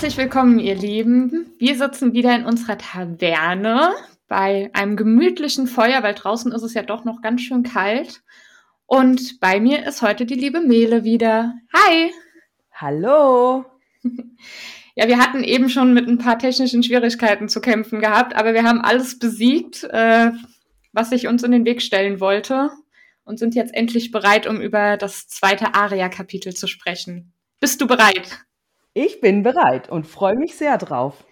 Herzlich willkommen, ihr Lieben. Wir sitzen wieder in unserer Taverne bei einem gemütlichen Feuer, weil draußen ist es ja doch noch ganz schön kalt. Und bei mir ist heute die liebe Mele wieder. Hi! Hallo! Ja, wir hatten eben schon mit ein paar technischen Schwierigkeiten zu kämpfen gehabt, aber wir haben alles besiegt, äh, was sich uns in den Weg stellen wollte und sind jetzt endlich bereit, um über das zweite Aria-Kapitel zu sprechen. Bist du bereit? Ich bin bereit und freue mich sehr drauf.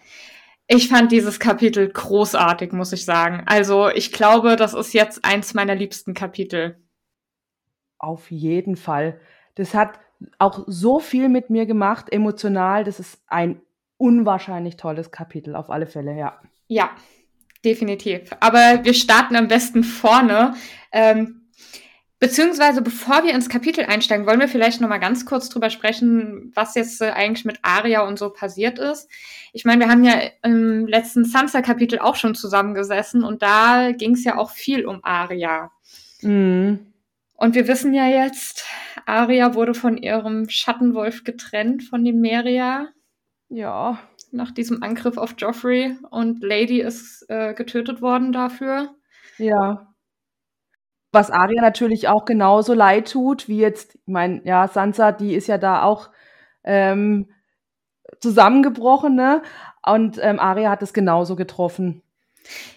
Ich fand dieses Kapitel großartig, muss ich sagen. Also ich glaube, das ist jetzt eins meiner liebsten Kapitel. Auf jeden Fall. Das hat auch so viel mit mir gemacht, emotional. Das ist ein unwahrscheinlich tolles Kapitel, auf alle Fälle, ja. Ja, definitiv. Aber wir starten am besten vorne. Ähm, Beziehungsweise bevor wir ins Kapitel einsteigen, wollen wir vielleicht noch mal ganz kurz drüber sprechen, was jetzt äh, eigentlich mit Aria und so passiert ist. Ich meine, wir haben ja im letzten Sansa-Kapitel auch schon zusammengesessen und da ging es ja auch viel um Aria. Mhm. Und wir wissen ja jetzt, Aria wurde von ihrem Schattenwolf getrennt, von dem Meria. Ja. Nach diesem Angriff auf Joffrey und Lady ist äh, getötet worden dafür. Ja. Was Arya natürlich auch genauso leid tut, wie jetzt, ich meine, ja, Sansa, die ist ja da auch ähm, zusammengebrochen, ne? Und ähm, Arya hat es genauso getroffen.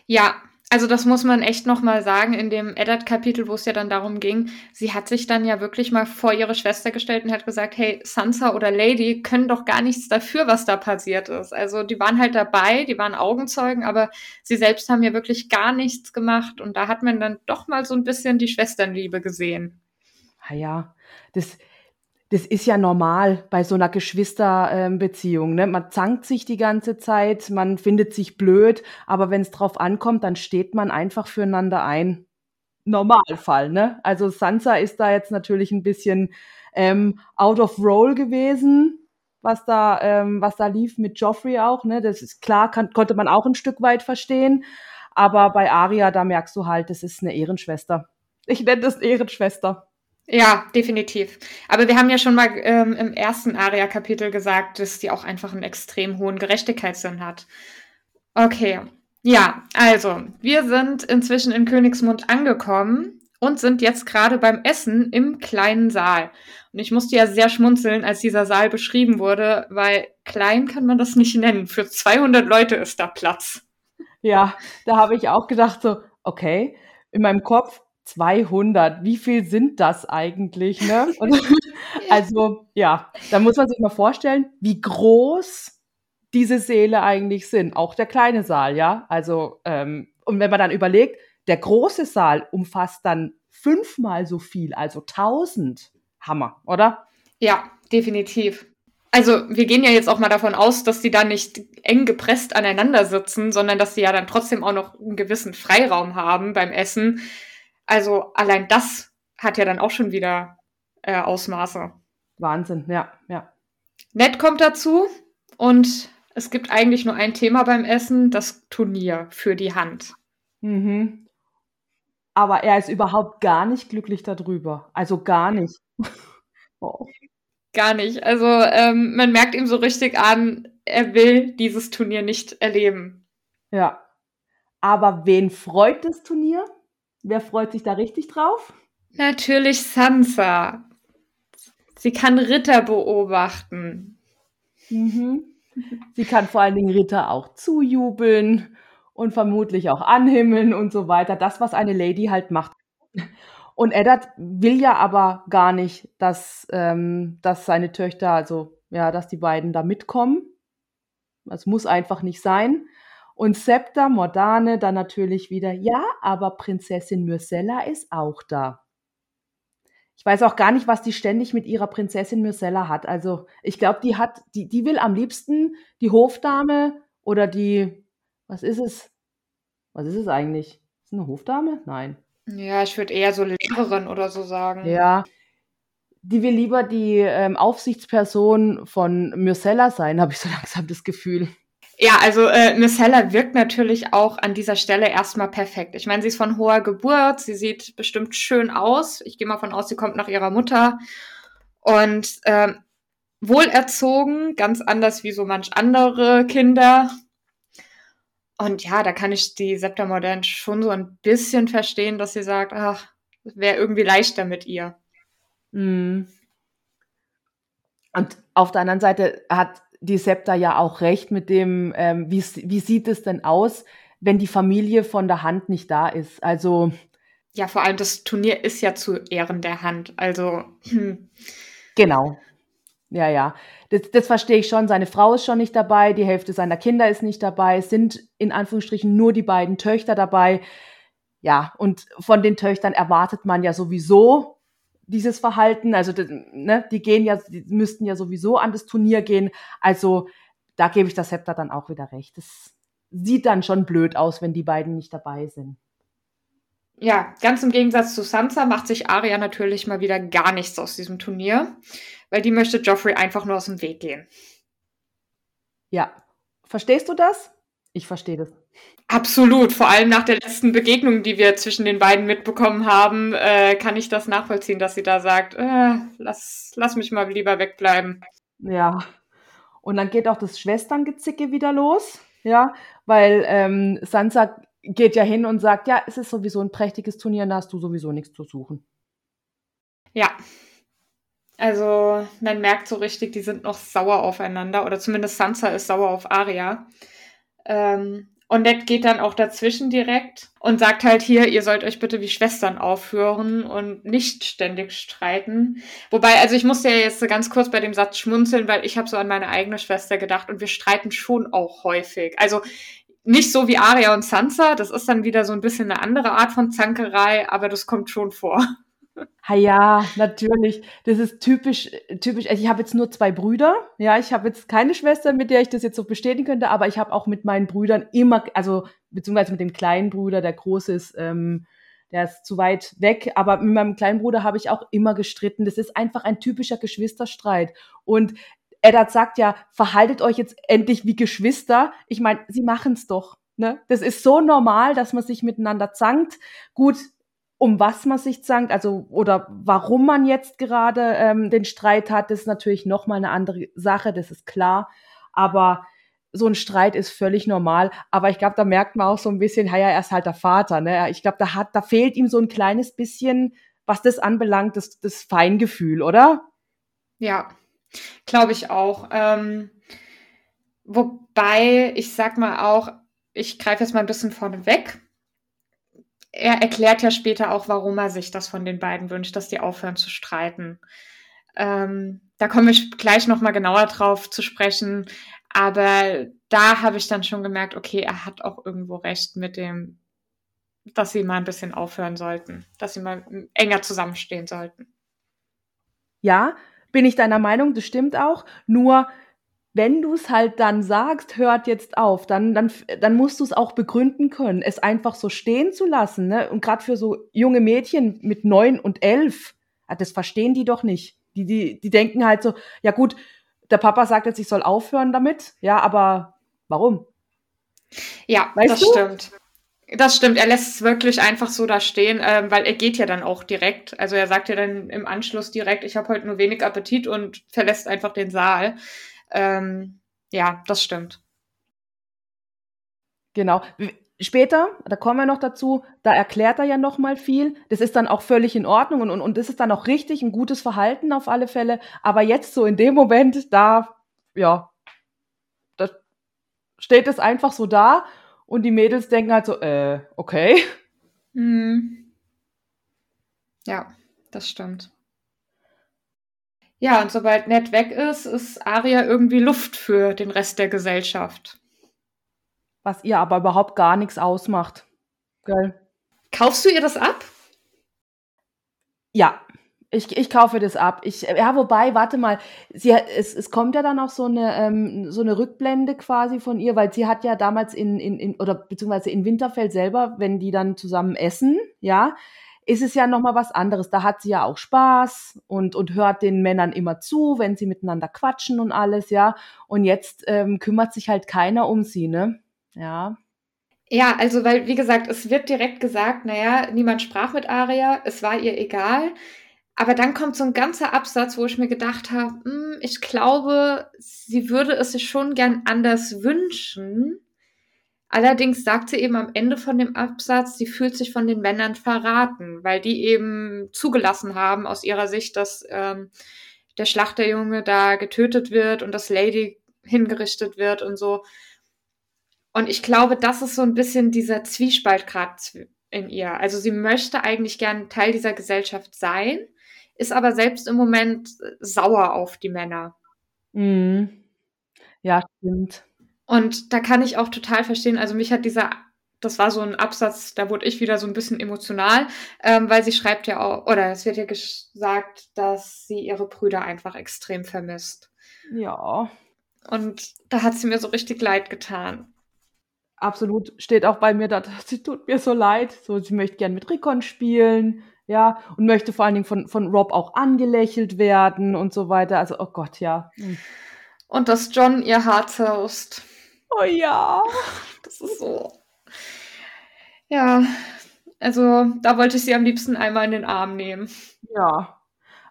Ja, also das muss man echt noch mal sagen in dem Eddard-Kapitel, wo es ja dann darum ging, sie hat sich dann ja wirklich mal vor ihre Schwester gestellt und hat gesagt, hey, Sansa oder Lady können doch gar nichts dafür, was da passiert ist. Also die waren halt dabei, die waren Augenzeugen, aber sie selbst haben ja wirklich gar nichts gemacht und da hat man dann doch mal so ein bisschen die Schwesternliebe gesehen. Ah ja, das, das ist ja normal bei so einer Geschwisterbeziehung. Ne? Man zankt sich die ganze Zeit, man findet sich blöd, aber wenn es drauf ankommt, dann steht man einfach füreinander ein. Normalfall, ne? Also Sansa ist da jetzt natürlich ein bisschen ähm, out of role gewesen, was da, ähm, was da lief mit Joffrey auch, ne? Das ist klar, kann, konnte man auch ein Stück weit verstehen. Aber bei Aria, da merkst du halt, das ist eine Ehrenschwester. Ich nenne das Ehrenschwester. Ja, definitiv. Aber wir haben ja schon mal ähm, im ersten Aria-Kapitel gesagt, dass die auch einfach einen extrem hohen Gerechtigkeitssinn hat. Okay. Ja, also, wir sind inzwischen in Königsmund angekommen und sind jetzt gerade beim Essen im kleinen Saal. Und ich musste ja sehr schmunzeln, als dieser Saal beschrieben wurde, weil klein kann man das nicht nennen. Für 200 Leute ist da Platz. Ja, da habe ich auch gedacht so, okay, in meinem Kopf 200, wie viel sind das eigentlich? Ne? Und, also ja, da muss man sich mal vorstellen, wie groß diese Säle eigentlich sind. Auch der kleine Saal, ja. Also ähm, und wenn man dann überlegt, der große Saal umfasst dann fünfmal so viel, also 1000. Hammer, oder? Ja, definitiv. Also wir gehen ja jetzt auch mal davon aus, dass die da nicht eng gepresst aneinander sitzen, sondern dass sie ja dann trotzdem auch noch einen gewissen Freiraum haben beim Essen. Also allein das hat ja dann auch schon wieder äh, Ausmaße. Wahnsinn, ja, ja. Ned kommt dazu und es gibt eigentlich nur ein Thema beim Essen, das Turnier für die Hand. Mhm. Aber er ist überhaupt gar nicht glücklich darüber. Also gar nicht. oh. Gar nicht. Also ähm, man merkt ihm so richtig an, er will dieses Turnier nicht erleben. Ja. Aber wen freut das Turnier? Wer freut sich da richtig drauf? Natürlich Sansa. Sie kann Ritter beobachten. Mhm. Sie kann vor allen Dingen Ritter auch zujubeln und vermutlich auch anhimmeln und so weiter. Das, was eine Lady halt macht. Und Eddard will ja aber gar nicht, dass, ähm, dass seine Töchter, also ja, dass die beiden da mitkommen. Das muss einfach nicht sein. Und Septa, Mordane dann natürlich wieder, ja, aber Prinzessin Myrcella ist auch da. Ich weiß auch gar nicht, was die ständig mit ihrer Prinzessin Myrcella hat. Also ich glaube, die hat, die, die will am liebsten die Hofdame oder die, was ist es? Was ist es eigentlich? Ist es eine Hofdame? Nein. Ja, ich würde eher so Lehrerin oder so sagen. Ja. Die will lieber die ähm, Aufsichtsperson von Myrcella sein, habe ich so langsam das Gefühl. Ja, also äh, Miss Heller wirkt natürlich auch an dieser Stelle erstmal perfekt. Ich meine, sie ist von hoher Geburt, sie sieht bestimmt schön aus. Ich gehe mal von aus, sie kommt nach ihrer Mutter. Und ähm, wohlerzogen, ganz anders wie so manch andere Kinder. Und ja, da kann ich die Septa Modern schon so ein bisschen verstehen, dass sie sagt, ach, wäre irgendwie leichter mit ihr. Mhm. Und auf der anderen Seite hat die Septa ja auch recht mit dem, ähm, wie, wie sieht es denn aus, wenn die Familie von der Hand nicht da ist? Also. Ja, vor allem das Turnier ist ja zu Ehren der Hand. Also. Hm. Genau. Ja, ja. Das, das verstehe ich schon. Seine Frau ist schon nicht dabei, die Hälfte seiner Kinder ist nicht dabei, es sind in Anführungsstrichen nur die beiden Töchter dabei. Ja, und von den Töchtern erwartet man ja sowieso dieses Verhalten. Also, ne, die gehen ja, die müssten ja sowieso an das Turnier gehen. Also, da gebe ich das Hepter dann auch wieder recht. Das sieht dann schon blöd aus, wenn die beiden nicht dabei sind. Ja, ganz im Gegensatz zu Sansa macht sich Arya natürlich mal wieder gar nichts aus diesem Turnier, weil die möchte Joffrey einfach nur aus dem Weg gehen. Ja. Verstehst du das? Ich verstehe das. Absolut, vor allem nach der letzten Begegnung, die wir zwischen den beiden mitbekommen haben, äh, kann ich das nachvollziehen, dass sie da sagt, äh, lass, lass mich mal lieber wegbleiben. Ja. Und dann geht auch das Schwesterngezicke wieder los, ja, weil ähm, Sansa geht ja hin und sagt, ja, es ist sowieso ein prächtiges Turnier, da hast du sowieso nichts zu suchen. Ja. Also man merkt so richtig, die sind noch sauer aufeinander oder zumindest Sansa ist sauer auf Arya. Ähm, und Ned geht dann auch dazwischen direkt und sagt halt hier, ihr sollt euch bitte wie Schwestern aufhören und nicht ständig streiten. Wobei, also ich musste ja jetzt ganz kurz bei dem Satz schmunzeln, weil ich habe so an meine eigene Schwester gedacht und wir streiten schon auch häufig. Also nicht so wie Arya und Sansa, das ist dann wieder so ein bisschen eine andere Art von Zankerei, aber das kommt schon vor. Ha ja, natürlich. Das ist typisch, typisch. Also ich habe jetzt nur zwei Brüder. Ja, ich habe jetzt keine Schwester, mit der ich das jetzt so bestätigen könnte, aber ich habe auch mit meinen Brüdern immer, also beziehungsweise mit dem kleinen Bruder, der groß ist, ähm, der ist zu weit weg, aber mit meinem kleinen Bruder habe ich auch immer gestritten. Das ist einfach ein typischer Geschwisterstreit. Und Eddard sagt ja, verhaltet euch jetzt endlich wie Geschwister. Ich meine, sie machen es doch. Ne? Das ist so normal, dass man sich miteinander zankt. Gut, um was man sich zankt, also oder warum man jetzt gerade ähm, den Streit hat, das ist natürlich nochmal eine andere Sache, das ist klar. Aber so ein Streit ist völlig normal. Aber ich glaube, da merkt man auch so ein bisschen, ja, er ist halt der Vater. Ne? Ich glaube, da hat, da fehlt ihm so ein kleines bisschen, was das anbelangt, das, das Feingefühl, oder? Ja, glaube ich auch. Ähm, wobei, ich sag mal auch, ich greife jetzt mal ein bisschen vorne weg er erklärt ja später auch, warum er sich das von den beiden wünscht, dass die aufhören zu streiten. Ähm, da komme ich gleich nochmal genauer drauf zu sprechen. Aber da habe ich dann schon gemerkt, okay, er hat auch irgendwo recht mit dem, dass sie mal ein bisschen aufhören sollten, dass sie mal enger zusammenstehen sollten. Ja, bin ich deiner Meinung, das stimmt auch. Nur wenn du es halt dann sagst, hört jetzt auf, dann, dann, dann musst du es auch begründen können. Es einfach so stehen zu lassen, ne? Und gerade für so junge Mädchen mit neun und elf, das verstehen die doch nicht. Die, die, die denken halt so, ja gut, der Papa sagt jetzt, ich soll aufhören damit, ja, aber warum? Ja, weißt das du? stimmt. Das stimmt, er lässt es wirklich einfach so da stehen, ähm, weil er geht ja dann auch direkt. Also er sagt ja dann im Anschluss direkt, ich habe heute nur wenig Appetit und verlässt einfach den Saal. Ähm, ja, das stimmt. Genau. Später, da kommen wir noch dazu, da erklärt er ja noch mal viel. Das ist dann auch völlig in Ordnung und, und, und das ist dann auch richtig, ein gutes Verhalten auf alle Fälle. Aber jetzt so in dem Moment, da, ja, da steht es einfach so da und die Mädels denken halt so, äh, okay. Mhm. Ja, das stimmt. Ja, und sobald Ned weg ist, ist Aria irgendwie Luft für den Rest der Gesellschaft. Was ihr aber überhaupt gar nichts ausmacht. Gell? Kaufst du ihr das ab? Ja, ich, ich kaufe das ab. Ich, ja, wobei, warte mal, sie, es, es kommt ja dann auch so eine, ähm, so eine Rückblende quasi von ihr, weil sie hat ja damals in, in, in oder beziehungsweise in Winterfell selber, wenn die dann zusammen essen, ja, ist es ja nochmal was anderes. Da hat sie ja auch Spaß und, und hört den Männern immer zu, wenn sie miteinander quatschen und alles, ja. Und jetzt ähm, kümmert sich halt keiner um sie, ne? Ja. Ja, also, weil, wie gesagt, es wird direkt gesagt, naja, niemand sprach mit Aria, es war ihr egal. aber dann kommt so ein ganzer Absatz, wo ich mir gedacht habe, hm, ich glaube, sie würde es sich schon gern anders wünschen. Allerdings sagt sie eben am Ende von dem Absatz, sie fühlt sich von den Männern verraten, weil die eben zugelassen haben aus ihrer Sicht, dass ähm, der Schlachterjunge da getötet wird und das Lady hingerichtet wird und so. Und ich glaube, das ist so ein bisschen dieser Zwiespalt gerade in ihr. Also sie möchte eigentlich gern Teil dieser Gesellschaft sein, ist aber selbst im Moment sauer auf die Männer. Mhm. Ja, stimmt. Und da kann ich auch total verstehen, also mich hat dieser, das war so ein Absatz, da wurde ich wieder so ein bisschen emotional, ähm, weil sie schreibt ja auch, oder es wird ja gesagt, dass sie ihre Brüder einfach extrem vermisst. Ja. Und da hat sie mir so richtig leid getan. Absolut, steht auch bei mir da, sie tut mir so leid. So, sie möchte gern mit Rikon spielen, ja, und möchte vor allen Dingen von, von Rob auch angelächelt werden und so weiter. Also, oh Gott, ja. Hm. Und dass John ihr Haar zerrust. Oh ja. Das ist so. Ja, also da wollte ich sie am liebsten einmal in den Arm nehmen. Ja.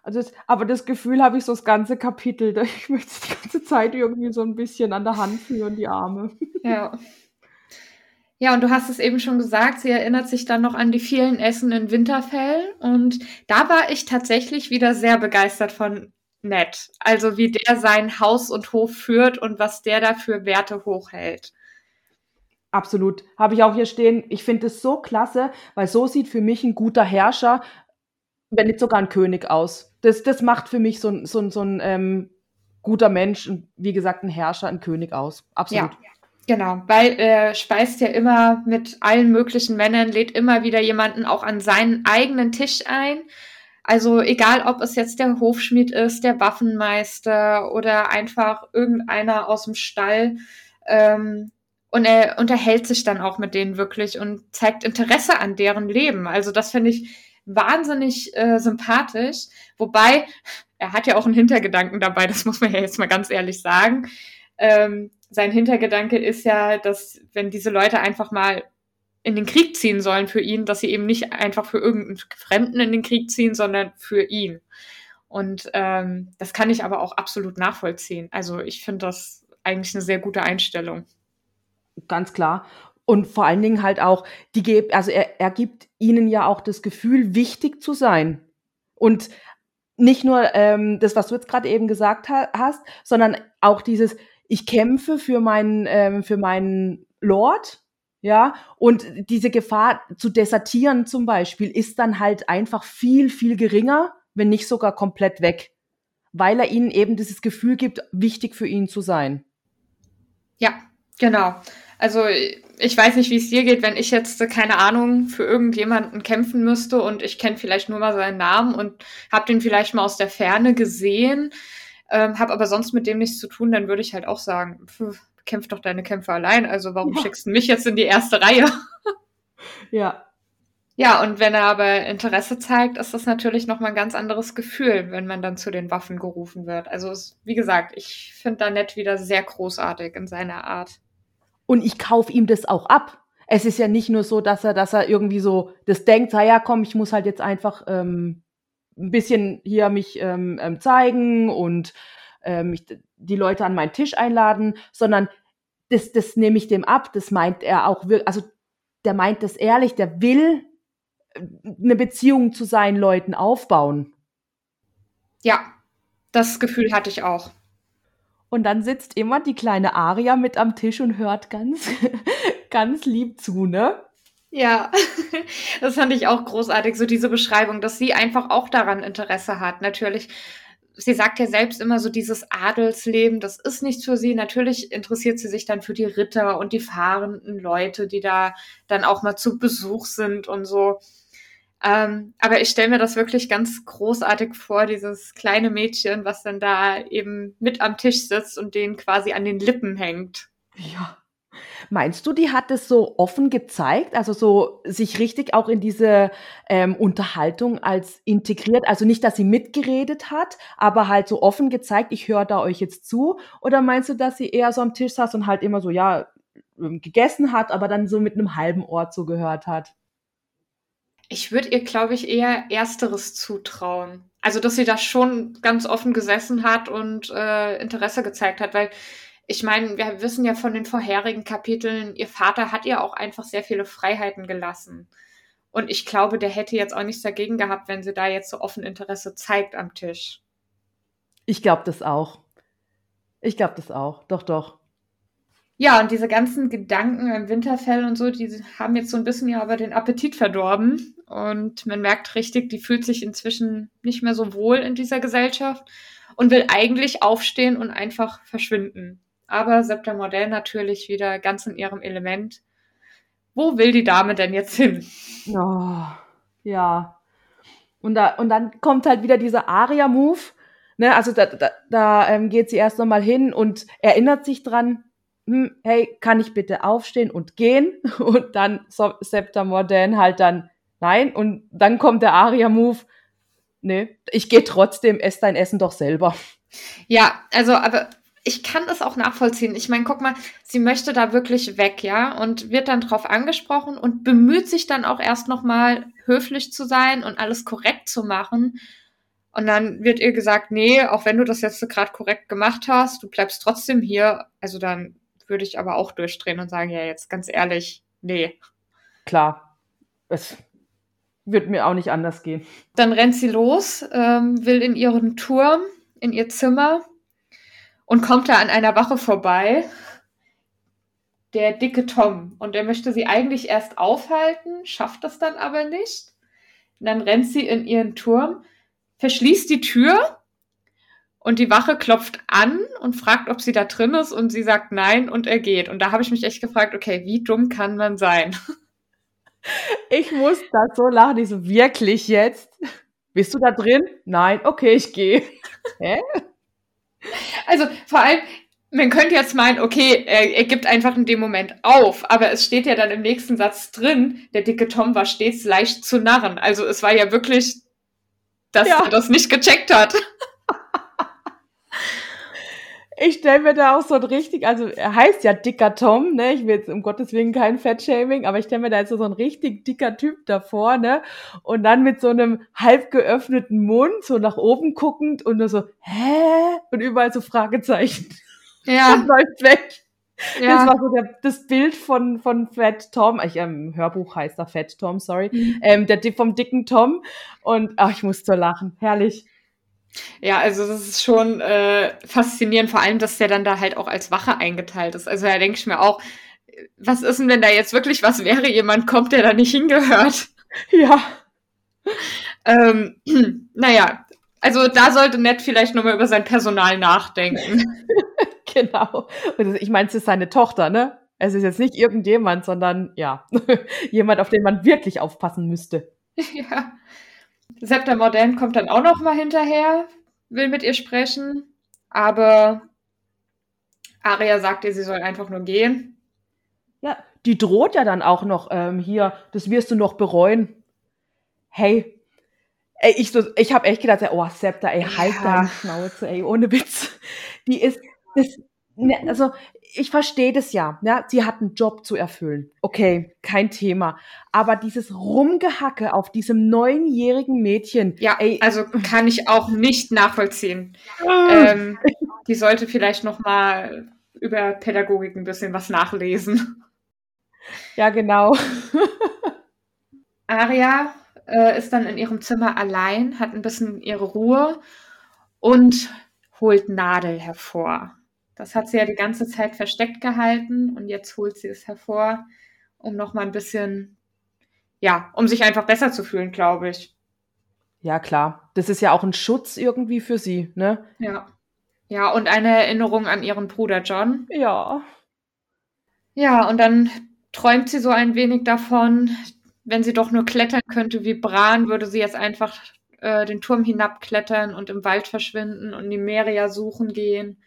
Also, aber das Gefühl habe ich so das ganze Kapitel. Ich möchte es die ganze Zeit irgendwie so ein bisschen an der Hand führen, die Arme. Ja. Ja, und du hast es eben schon gesagt, sie erinnert sich dann noch an die vielen Essen in Winterfell. Und da war ich tatsächlich wieder sehr begeistert von Ned. Also wie der sein Haus und Hof führt und was der da für Werte hochhält. Absolut. Habe ich auch hier stehen. Ich finde es so klasse, weil so sieht für mich ein guter Herrscher, wenn nicht sogar ein König aus. Das, das macht für mich so, so, so ein ähm, guter Mensch, wie gesagt, ein Herrscher, ein König aus. Absolut. Ja. Genau, weil er speist ja immer mit allen möglichen Männern, lädt immer wieder jemanden auch an seinen eigenen Tisch ein. Also egal, ob es jetzt der Hofschmied ist, der Waffenmeister oder einfach irgendeiner aus dem Stall. Ähm, und er unterhält sich dann auch mit denen wirklich und zeigt Interesse an deren Leben. Also das finde ich wahnsinnig äh, sympathisch. Wobei, er hat ja auch einen Hintergedanken dabei, das muss man ja jetzt mal ganz ehrlich sagen. Ähm, sein Hintergedanke ist ja, dass wenn diese Leute einfach mal in den Krieg ziehen sollen für ihn, dass sie eben nicht einfach für irgendeinen Fremden in den Krieg ziehen, sondern für ihn. Und ähm, das kann ich aber auch absolut nachvollziehen. Also ich finde das eigentlich eine sehr gute Einstellung. Ganz klar. Und vor allen Dingen halt auch, die also er, er gibt ihnen ja auch das Gefühl, wichtig zu sein. Und nicht nur ähm, das, was du jetzt gerade eben gesagt ha hast, sondern auch dieses, ich kämpfe für meinen, ähm, für meinen Lord, ja, und diese Gefahr zu desertieren zum Beispiel ist dann halt einfach viel, viel geringer, wenn nicht sogar komplett weg, weil er ihnen eben dieses Gefühl gibt, wichtig für ihn zu sein. Ja, genau. Also ich weiß nicht, wie es dir geht, wenn ich jetzt, keine Ahnung, für irgendjemanden kämpfen müsste und ich kenne vielleicht nur mal seinen Namen und habe den vielleicht mal aus der Ferne gesehen ähm, habe aber sonst mit dem nichts zu tun, dann würde ich halt auch sagen, pf, kämpf doch deine Kämpfe allein. Also warum ja. schickst du mich jetzt in die erste Reihe? ja. Ja, und wenn er aber Interesse zeigt, ist das natürlich nochmal ein ganz anderes Gefühl, wenn man dann zu den Waffen gerufen wird. Also, es, wie gesagt, ich finde da nett wieder sehr großartig in seiner Art. Und ich kaufe ihm das auch ab. Es ist ja nicht nur so, dass er, dass er irgendwie so das denkt, ja komm, ich muss halt jetzt einfach ähm, ein bisschen hier mich ähm, ähm, zeigen und ähm, mich, die Leute an meinen Tisch einladen, sondern das, das nehme ich dem ab. Das meint er auch wirklich, also der meint das ehrlich, der will äh, eine Beziehung zu seinen Leuten aufbauen. Ja, das Gefühl hatte ich auch. Und dann sitzt immer die kleine Aria mit am Tisch und hört ganz, ganz lieb zu, ne? Ja, das fand ich auch großartig, so diese Beschreibung, dass sie einfach auch daran Interesse hat. Natürlich, sie sagt ja selbst immer so dieses Adelsleben, das ist nichts für sie. Natürlich interessiert sie sich dann für die Ritter und die fahrenden Leute, die da dann auch mal zu Besuch sind und so. Ähm, aber ich stelle mir das wirklich ganz großartig vor, dieses kleine Mädchen, was dann da eben mit am Tisch sitzt und den quasi an den Lippen hängt. Ja. Meinst du, die hat es so offen gezeigt, also so sich richtig auch in diese ähm, Unterhaltung als integriert? Also nicht, dass sie mitgeredet hat, aber halt so offen gezeigt, ich höre da euch jetzt zu? Oder meinst du, dass sie eher so am Tisch saß und halt immer so, ja, ähm, gegessen hat, aber dann so mit einem halben Ohr zugehört hat? Ich würde ihr, glaube ich, eher Ersteres zutrauen. Also, dass sie da schon ganz offen gesessen hat und äh, Interesse gezeigt hat, weil ich meine, wir wissen ja von den vorherigen Kapiteln, ihr Vater hat ihr auch einfach sehr viele Freiheiten gelassen. Und ich glaube, der hätte jetzt auch nichts dagegen gehabt, wenn sie da jetzt so offen Interesse zeigt am Tisch. Ich glaube das auch. Ich glaube das auch. Doch, doch. Ja, und diese ganzen Gedanken im Winterfell und so, die haben jetzt so ein bisschen ja aber den Appetit verdorben. Und man merkt richtig, die fühlt sich inzwischen nicht mehr so wohl in dieser Gesellschaft und will eigentlich aufstehen und einfach verschwinden. Aber Septa Modell natürlich wieder ganz in ihrem Element. Wo will die Dame denn jetzt hin? Oh, ja. Und, da, und dann kommt halt wieder dieser Aria-Move. Ne? Also da, da, da ähm, geht sie erst nochmal hin und erinnert sich dran, hm, hey, kann ich bitte aufstehen und gehen? Und dann so, Septa Modern halt dann, nein. Und dann kommt der Aria-Move, nee, ich gehe trotzdem, ess dein Essen doch selber. Ja, also, aber ich kann das auch nachvollziehen. Ich meine, guck mal, sie möchte da wirklich weg, ja, und wird dann drauf angesprochen und bemüht sich dann auch erst nochmal höflich zu sein und alles korrekt zu machen. Und dann wird ihr gesagt, nee, auch wenn du das jetzt gerade korrekt gemacht hast, du bleibst trotzdem hier. Also dann würde ich aber auch durchdrehen und sagen, ja, jetzt ganz ehrlich, nee. Klar, es wird mir auch nicht anders gehen. Dann rennt sie los, ähm, will in ihren Turm, in ihr Zimmer und kommt da an einer Wache vorbei. Der dicke Tom. Und der möchte sie eigentlich erst aufhalten, schafft das dann aber nicht. Und dann rennt sie in ihren Turm, verschließt die Tür und die Wache klopft an und fragt, ob sie da drin ist und sie sagt nein und er geht. Und da habe ich mich echt gefragt, okay, wie dumm kann man sein? Ich muss da so lachen, ich so, wirklich jetzt? Bist du da drin? Nein, okay, ich gehe. Hä? Also vor allem, man könnte jetzt meinen, okay, er, er, gibt einfach in dem Moment auf, aber es steht ja dann im nächsten Satz drin, der dicke Tom war stets leicht zu narren. Also es war ja wirklich, dass ja. er das nicht gecheckt hat. Ich stelle mir da auch so ein richtig, also er heißt ja dicker Tom, ne? Ich will jetzt um Gottes Willen kein Fettshaming, aber ich stelle mir da jetzt so, ein richtig dicker Typ davor, ne? Und dann mit so einem halb geöffneten Mund, so nach oben guckend und nur so, hä? Und überall so Fragezeichen. Ja. Und läuft weg. Ja. Das war so der, das Bild von, von Fat Tom. Ich, ähm, Hörbuch heißt er Fat Tom, sorry. Mhm. Ähm, der vom dicken Tom. Und ach, ich muss so lachen. Herrlich. Ja, also das ist schon äh, faszinierend, vor allem, dass der dann da halt auch als Wache eingeteilt ist. Also da denke ich mir auch, was ist denn, wenn da jetzt wirklich was wäre, jemand kommt, der da nicht hingehört? Ja. Ähm, naja, also da sollte Ned vielleicht nochmal über sein Personal nachdenken. genau. Und ich meine, es ist seine Tochter, ne? Es ist jetzt nicht irgendjemand, sondern ja, jemand, auf den man wirklich aufpassen müsste. Ja. Septa Morden kommt dann auch noch mal hinterher, will mit ihr sprechen, aber Aria sagt ihr, sie soll einfach nur gehen. Ja, die droht ja dann auch noch ähm, hier, das wirst du noch bereuen. Hey, ey, ich, so, ich habe echt gedacht, oh, Septa, ey, halt ja. deine Schnauze, ey, ohne Witz. Die ist, das, ne, also ich verstehe das ja, ja, sie hat einen Job zu erfüllen. Okay, kein Thema. Aber dieses Rumgehacke auf diesem neunjährigen Mädchen. Ja, ey, also kann ich auch nicht nachvollziehen. ähm, die sollte vielleicht noch mal über Pädagogik ein bisschen was nachlesen. Ja, genau. Aria äh, ist dann in ihrem Zimmer allein, hat ein bisschen ihre Ruhe und holt Nadel hervor. Das hat sie ja die ganze Zeit versteckt gehalten und jetzt holt sie es hervor, um noch mal ein bisschen, ja, um sich einfach besser zu fühlen, glaube ich. Ja, klar. Das ist ja auch ein Schutz irgendwie für sie, ne? Ja. Ja, und eine Erinnerung an ihren Bruder John. Ja. Ja, und dann träumt sie so ein wenig davon, wenn sie doch nur klettern könnte wie Bran, würde sie jetzt einfach äh, den Turm hinabklettern und im Wald verschwinden und die Meria suchen gehen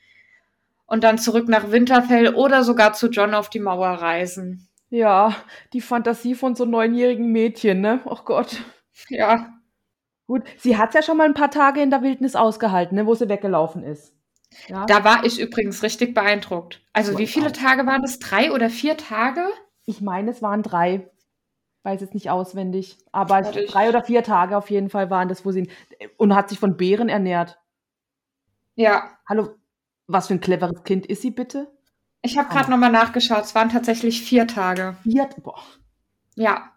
und dann zurück nach Winterfell oder sogar zu John auf die Mauer reisen. Ja, die Fantasie von so neunjährigen Mädchen, ne? Oh Gott. Ja. Gut, sie hat ja schon mal ein paar Tage in der Wildnis ausgehalten, ne, wo sie weggelaufen ist. Ja. Da war ich übrigens richtig beeindruckt. Also, wie viele Tage waren das? Drei oder vier Tage? Ich meine, es waren drei. weiß jetzt nicht auswendig, aber drei oder vier Tage auf jeden Fall waren das, wo sie und hat sich von Beeren ernährt. Ja. Hallo, was für ein cleveres Kind ist sie bitte? Ich habe gerade nochmal nachgeschaut. Es waren tatsächlich vier Tage. Vier? Boah. Ja.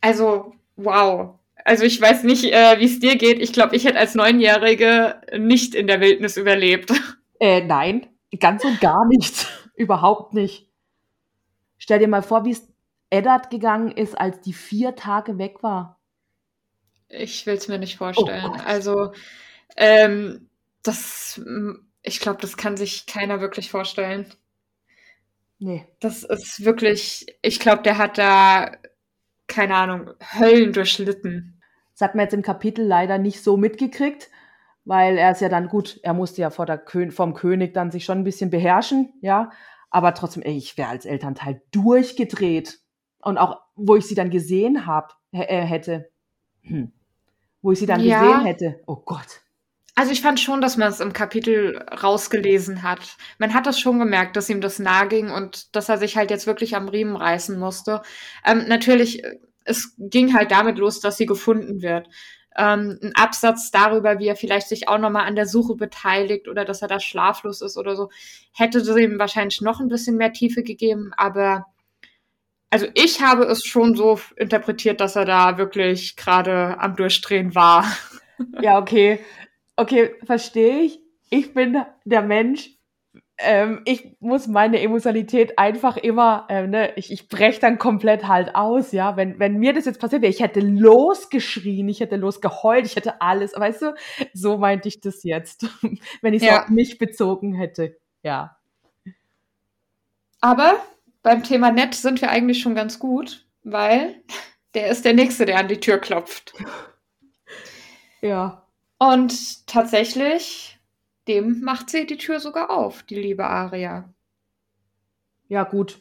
Also, wow. Also ich weiß nicht, äh, wie es dir geht. Ich glaube, ich hätte als Neunjährige nicht in der Wildnis überlebt. Äh, nein, ganz und gar nicht. Überhaupt nicht. Stell dir mal vor, wie es Eddard gegangen ist, als die vier Tage weg war. Ich will es mir nicht vorstellen. Oh also, ähm, das, ich glaube, das kann sich keiner wirklich vorstellen. Nee. Das ist wirklich, ich glaube, der hat da, keine Ahnung, Höllen durchlitten. Das hat man jetzt im Kapitel leider nicht so mitgekriegt, weil er ist ja dann gut, er musste ja vor der Kön vom König dann sich schon ein bisschen beherrschen, ja. Aber trotzdem, ey, ich wäre als Elternteil durchgedreht. Und auch, wo ich sie dann gesehen habe, äh, hätte. Hm. Wo ich sie dann ja. gesehen hätte. Oh Gott. Also ich fand schon, dass man es im Kapitel rausgelesen hat. Man hat das schon gemerkt, dass ihm das nahe ging und dass er sich halt jetzt wirklich am Riemen reißen musste. Ähm, natürlich, äh, es ging halt damit los, dass sie gefunden wird. Ähm, ein Absatz darüber, wie er vielleicht sich auch nochmal an der Suche beteiligt oder dass er da schlaflos ist oder so, hätte ihm wahrscheinlich noch ein bisschen mehr Tiefe gegeben, aber also ich habe es schon so interpretiert, dass er da wirklich gerade am Durchdrehen war. Ja, okay okay, verstehe ich. Ich bin der Mensch, ähm, ich muss meine Emotionalität einfach immer, ähm, ne, ich, ich breche dann komplett halt aus, ja. Wenn, wenn mir das jetzt passiert wäre, ich hätte losgeschrien, ich hätte losgeheult, ich hätte alles, weißt du, so meinte ich das jetzt, wenn ich es ja. auf mich bezogen hätte, ja. Aber beim Thema nett sind wir eigentlich schon ganz gut, weil der ist der Nächste, der an die Tür klopft. Ja. Und tatsächlich, dem macht sie die Tür sogar auf, die liebe Aria. Ja, gut.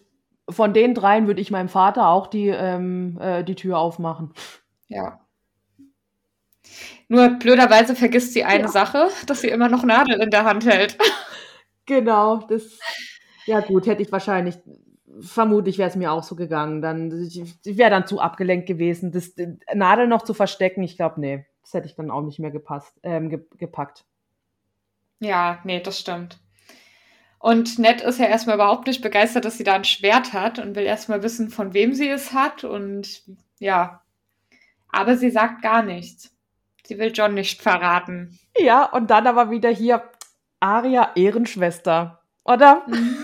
Von den dreien würde ich meinem Vater auch die, ähm, äh, die Tür aufmachen. Ja. Nur blöderweise vergisst sie eine ja. Sache, dass sie immer noch Nadel in der Hand hält. Genau, das. Ja, gut, hätte ich wahrscheinlich. Vermutlich wäre es mir auch so gegangen. Dann, ich, ich wäre dann zu abgelenkt gewesen, das Nadel noch zu verstecken. Ich glaube, nee. Das hätte ich dann auch nicht mehr gepasst, ähm, ge gepackt. Ja, nee, das stimmt. Und Ned ist ja erstmal überhaupt nicht begeistert, dass sie da ein Schwert hat und will erstmal wissen, von wem sie es hat. Und ja, aber sie sagt gar nichts. Sie will John nicht verraten. Ja, und dann aber wieder hier Aria Ehrenschwester, oder? Mhm.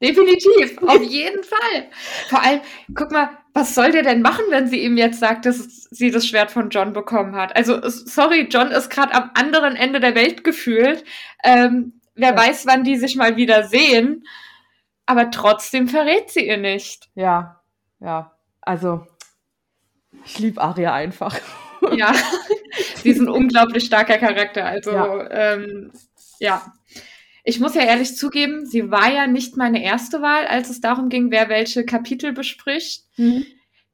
Definitiv, auf jeden Fall. Vor allem, guck mal, was soll der denn machen, wenn sie ihm jetzt sagt, dass sie das Schwert von John bekommen hat? Also, sorry, John ist gerade am anderen Ende der Welt gefühlt. Ähm, wer ja. weiß, wann die sich mal wieder sehen. Aber trotzdem verrät sie ihr nicht. Ja, ja. Also, ich liebe Aria einfach. Ja, sie ist ein unglaublich starker Charakter. Also, ja. Ähm, ja. Ich muss ja ehrlich zugeben, sie war ja nicht meine erste Wahl, als es darum ging, wer welche Kapitel bespricht. Mhm.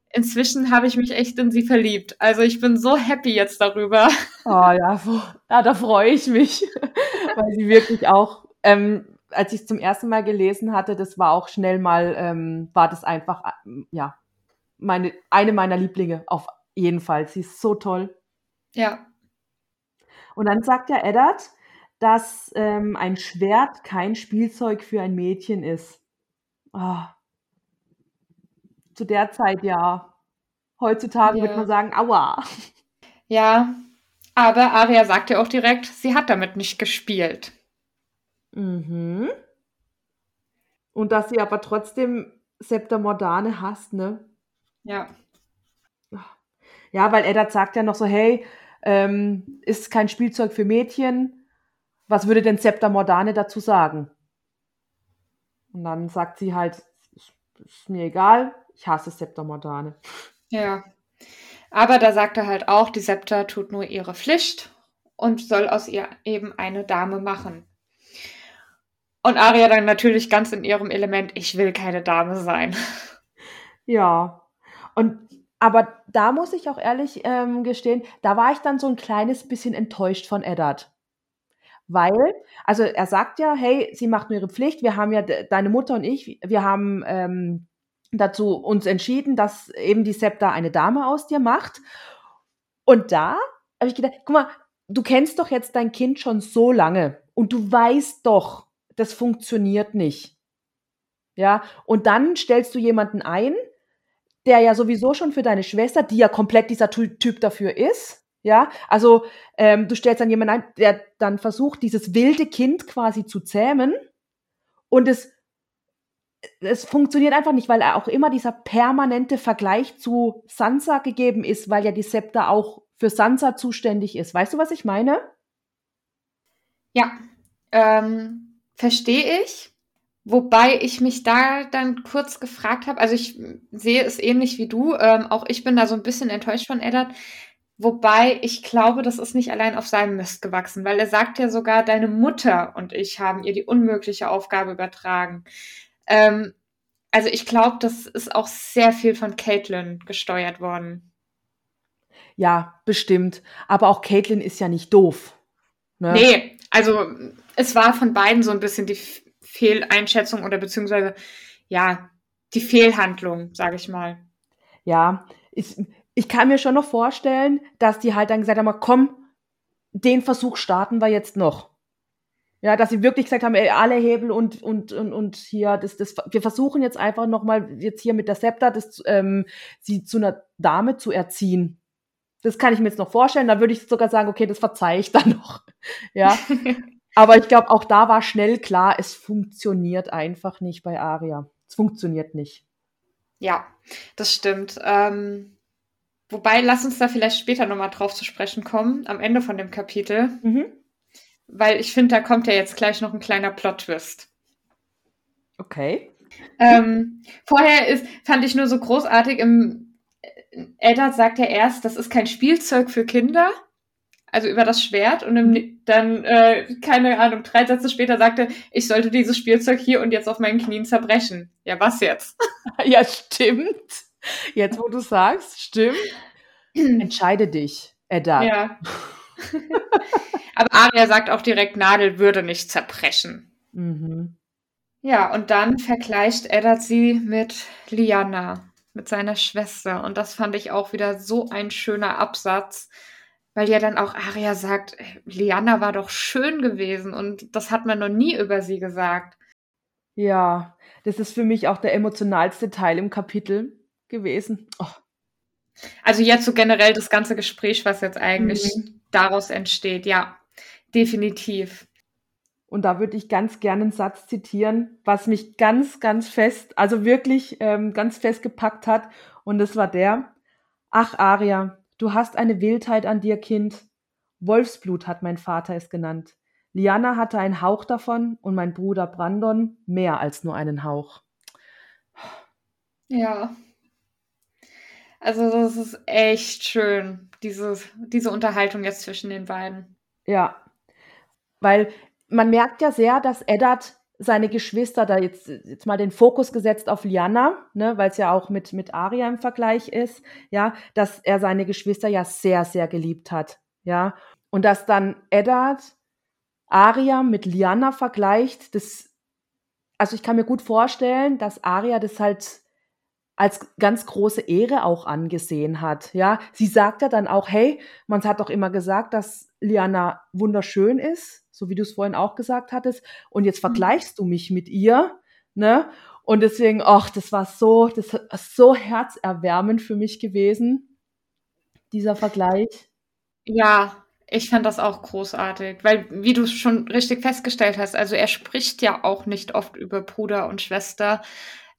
Inzwischen habe ich mich echt in sie verliebt. Also ich bin so happy jetzt darüber. Oh ja, ja da freue ich mich, weil sie wirklich auch, ähm, als ich es zum ersten Mal gelesen hatte, das war auch schnell mal, ähm, war das einfach, ja, meine, eine meiner Lieblinge auf jeden Fall. Sie ist so toll. Ja. Und dann sagt der Eddard, dass ähm, ein Schwert kein Spielzeug für ein Mädchen ist. Oh. Zu der Zeit ja. Heutzutage ja. würde man sagen, aua. Ja, aber Aria sagt ja auch direkt, sie hat damit nicht gespielt. Mhm. Und dass sie aber trotzdem Septa Mordane hasst, ne? Ja. Ja, weil Eddard sagt ja noch so, hey, ähm, ist kein Spielzeug für Mädchen was würde denn Septa Mordane dazu sagen? Und dann sagt sie halt, ist, ist mir egal, ich hasse Septa Mordane. Ja. Aber da sagt er halt auch, die Septa tut nur ihre Pflicht und soll aus ihr eben eine Dame machen. Und Aria dann natürlich ganz in ihrem Element, ich will keine Dame sein. Ja. Und aber da muss ich auch ehrlich ähm, gestehen, da war ich dann so ein kleines bisschen enttäuscht von Eddard. Weil, also er sagt ja, hey, sie macht nur ihre Pflicht. Wir haben ja, deine Mutter und ich, wir haben ähm, dazu uns entschieden, dass eben die Septa eine Dame aus dir macht. Und da habe ich gedacht, guck mal, du kennst doch jetzt dein Kind schon so lange und du weißt doch, das funktioniert nicht. Ja, und dann stellst du jemanden ein, der ja sowieso schon für deine Schwester, die ja komplett dieser Typ dafür ist, ja, also ähm, du stellst dann jemanden ein, der dann versucht, dieses wilde Kind quasi zu zähmen und es es funktioniert einfach nicht, weil auch immer dieser permanente Vergleich zu Sansa gegeben ist, weil ja die Septa auch für Sansa zuständig ist. Weißt du, was ich meine? Ja, ähm, verstehe ich. Wobei ich mich da dann kurz gefragt habe, also ich sehe es ähnlich wie du, ähm, auch ich bin da so ein bisschen enttäuscht von Eddard, wobei ich glaube, das ist nicht allein auf seinem Mist gewachsen, weil er sagt ja sogar, deine Mutter und ich haben ihr die unmögliche Aufgabe übertragen. Ähm, also ich glaube, das ist auch sehr viel von Caitlin gesteuert worden. Ja, bestimmt. Aber auch Caitlin ist ja nicht doof. Ne? Nee, also es war von beiden so ein bisschen die Fehleinschätzung oder beziehungsweise ja, die Fehlhandlung, sage ich mal. Ja, ich, ich kann mir schon noch vorstellen, dass die halt dann gesagt haben, komm, den Versuch starten wir jetzt noch. Ja, dass sie wirklich gesagt haben, ey, alle Hebel und, und, und, und hier, das, das, wir versuchen jetzt einfach nochmal jetzt hier mit der Septa, das, ähm, sie zu einer Dame zu erziehen. Das kann ich mir jetzt noch vorstellen. Da würde ich sogar sagen, okay, das verzeihe ich dann noch. ja. Aber ich glaube, auch da war schnell klar, es funktioniert einfach nicht bei Aria. Es funktioniert nicht. Ja, das stimmt. Ähm, wobei, lass uns da vielleicht später nochmal drauf zu sprechen kommen, am Ende von dem Kapitel. Mhm weil ich finde, da kommt ja jetzt gleich noch ein kleiner Plot-Twist. Okay. Ähm, vorher ist, fand ich nur so großartig, im Eddard sagt ja erst, das ist kein Spielzeug für Kinder, also über das Schwert, und im, dann, äh, keine Ahnung, drei Sätze später sagte, ich sollte dieses Spielzeug hier und jetzt auf meinen Knien zerbrechen. Ja, was jetzt? ja, stimmt. Jetzt, wo du sagst, stimmt. Entscheide dich, Eddard. Ja. Aber Arya sagt auch direkt, Nadel würde nicht zerbrechen. Mhm. Ja, und dann vergleicht Eddard sie mit Liana, mit seiner Schwester. Und das fand ich auch wieder so ein schöner Absatz, weil ja dann auch Arya sagt, Liana war doch schön gewesen und das hat man noch nie über sie gesagt. Ja, das ist für mich auch der emotionalste Teil im Kapitel gewesen. Oh. Also jetzt so generell das ganze Gespräch, was jetzt eigentlich mhm. daraus entsteht, ja, definitiv. Und da würde ich ganz gerne einen Satz zitieren, was mich ganz, ganz fest, also wirklich ähm, ganz fest gepackt hat. Und das war der, ach Aria, du hast eine Wildheit an dir, Kind. Wolfsblut hat mein Vater es genannt. Liana hatte einen Hauch davon und mein Bruder Brandon mehr als nur einen Hauch. Ja, also das ist echt schön, diese, diese Unterhaltung jetzt zwischen den beiden. Ja, weil man merkt ja sehr, dass Eddard seine Geschwister da jetzt, jetzt mal den Fokus gesetzt auf Liana, ne, weil es ja auch mit, mit Aria im Vergleich ist, ja, dass er seine Geschwister ja sehr, sehr geliebt hat, ja. Und dass dann Eddard Aria mit Liana vergleicht, das, also ich kann mir gut vorstellen, dass Aria das halt als ganz große Ehre auch angesehen hat. Ja, sie sagt ja dann auch, hey, man hat doch immer gesagt, dass Liana wunderschön ist, so wie du es vorhin auch gesagt hattest, und jetzt mhm. vergleichst du mich mit ihr, ne? Und deswegen, ach, das war so, das ist so herzerwärmend für mich gewesen, dieser Vergleich. Ja, ich fand das auch großartig, weil, wie du schon richtig festgestellt hast, also er spricht ja auch nicht oft über Bruder und Schwester.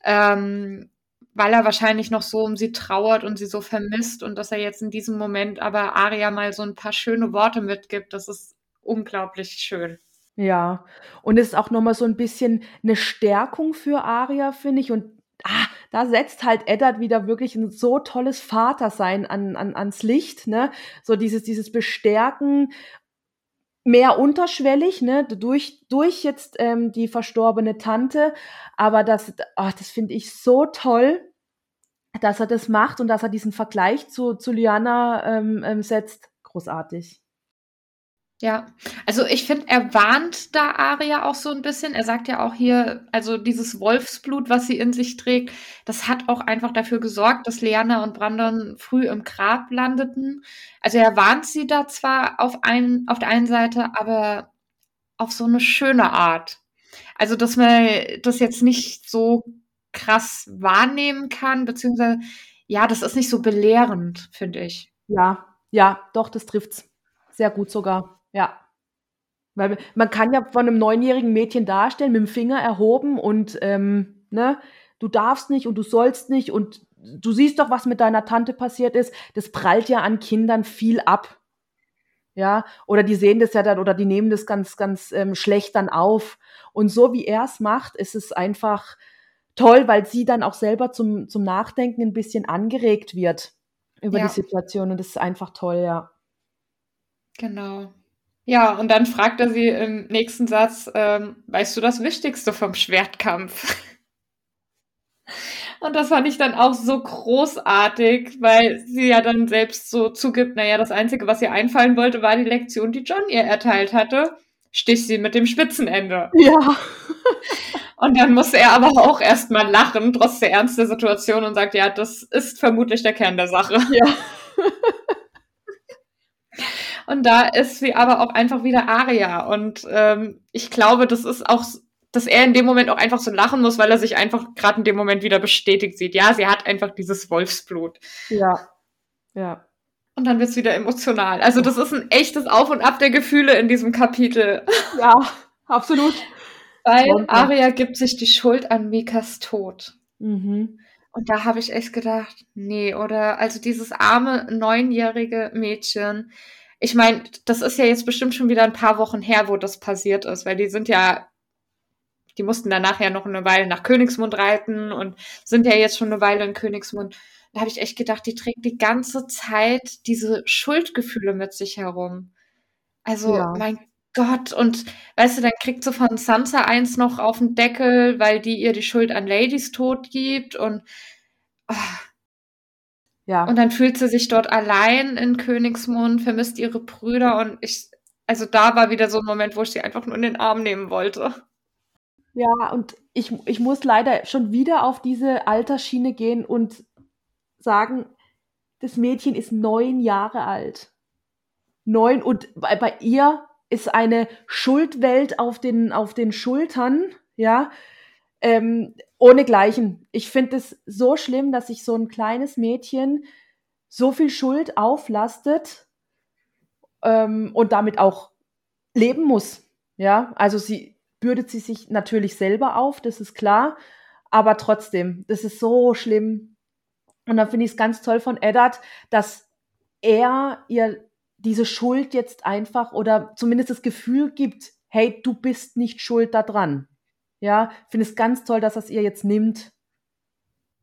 Ähm, weil er wahrscheinlich noch so um sie trauert und sie so vermisst und dass er jetzt in diesem Moment aber Aria mal so ein paar schöne Worte mitgibt, das ist unglaublich schön. Ja, und es ist auch nochmal so ein bisschen eine Stärkung für Aria, finde ich. Und ah, da setzt halt Eddard wieder wirklich ein so tolles Vatersein an, an, ans Licht, ne? So dieses, dieses Bestärken, mehr unterschwellig, ne, durch, durch jetzt ähm, die verstorbene Tante. Aber das, ach, das finde ich so toll, dass er das macht und dass er diesen Vergleich zu, zu Liana ähm, ähm, setzt. Großartig. Ja, also ich finde, er warnt da Aria auch so ein bisschen. Er sagt ja auch hier, also dieses Wolfsblut, was sie in sich trägt, das hat auch einfach dafür gesorgt, dass Leanna und Brandon früh im Grab landeten. Also er warnt sie da zwar auf, ein, auf der einen Seite, aber auf so eine schöne Art. Also, dass man das jetzt nicht so krass wahrnehmen kann, beziehungsweise, ja, das ist nicht so belehrend, finde ich. Ja, ja, doch, das trifft's. Sehr gut sogar. Ja. Weil man kann ja von einem neunjährigen Mädchen darstellen, mit dem Finger erhoben und ähm, ne, du darfst nicht und du sollst nicht und du siehst doch, was mit deiner Tante passiert ist. Das prallt ja an Kindern viel ab. Ja, oder die sehen das ja dann oder die nehmen das ganz, ganz ähm, schlecht dann auf. Und so wie er es macht, ist es einfach toll, weil sie dann auch selber zum, zum Nachdenken ein bisschen angeregt wird über ja. die Situation. Und das ist einfach toll, ja. Genau. Ja, und dann fragt er sie im nächsten Satz, ähm, weißt du das Wichtigste vom Schwertkampf? Und das fand ich dann auch so großartig, weil sie ja dann selbst so zugibt, naja, das Einzige, was ihr einfallen wollte, war die Lektion, die John ihr erteilt hatte. Stich sie mit dem Spitzenende. Ja. Und dann musste er aber auch erstmal lachen, trotz der Ernst der Situation und sagt, ja, das ist vermutlich der Kern der Sache. Ja. Und da ist sie aber auch einfach wieder Aria. Und ähm, ich glaube, das ist auch, dass er in dem Moment auch einfach so lachen muss, weil er sich einfach gerade in dem Moment wieder bestätigt sieht. Ja, sie hat einfach dieses Wolfsblut. Ja. Ja. Und dann wird es wieder emotional. Also das ist ein echtes Auf und Ab der Gefühle in diesem Kapitel. Ja, absolut. Weil Aria gibt sich die Schuld an Mikas Tod. Mhm. Und da habe ich echt gedacht, nee, oder also dieses arme neunjährige Mädchen, ich meine, das ist ja jetzt bestimmt schon wieder ein paar Wochen her, wo das passiert ist, weil die sind ja, die mussten danach ja noch eine Weile nach Königsmund reiten und sind ja jetzt schon eine Weile in Königsmund. Da habe ich echt gedacht, die trägt die ganze Zeit diese Schuldgefühle mit sich herum. Also, ja. mein Gott, und weißt du, dann kriegt sie von Sansa eins noch auf den Deckel, weil die ihr die Schuld an Ladies Tod gibt und oh, ja. Und dann fühlt sie sich dort allein in Königsmund, vermisst ihre Brüder und ich, also da war wieder so ein Moment, wo ich sie einfach nur in den Arm nehmen wollte. Ja, und ich, ich muss leider schon wieder auf diese Altersschiene gehen und sagen, das Mädchen ist neun Jahre alt. Neun und bei, bei ihr ist eine Schuldwelt auf den, auf den Schultern, ja. Ähm, Ohnegleichen. Ich finde es so schlimm, dass sich so ein kleines Mädchen so viel Schuld auflastet ähm, und damit auch leben muss. Ja, also sie bürdet sie sich natürlich selber auf, das ist klar, aber trotzdem, das ist so schlimm. Und dann finde ich es ganz toll von Eddard, dass er ihr diese Schuld jetzt einfach oder zumindest das Gefühl gibt, hey, du bist nicht schuld daran. Ja, finde es ganz toll, dass es ihr jetzt nimmt.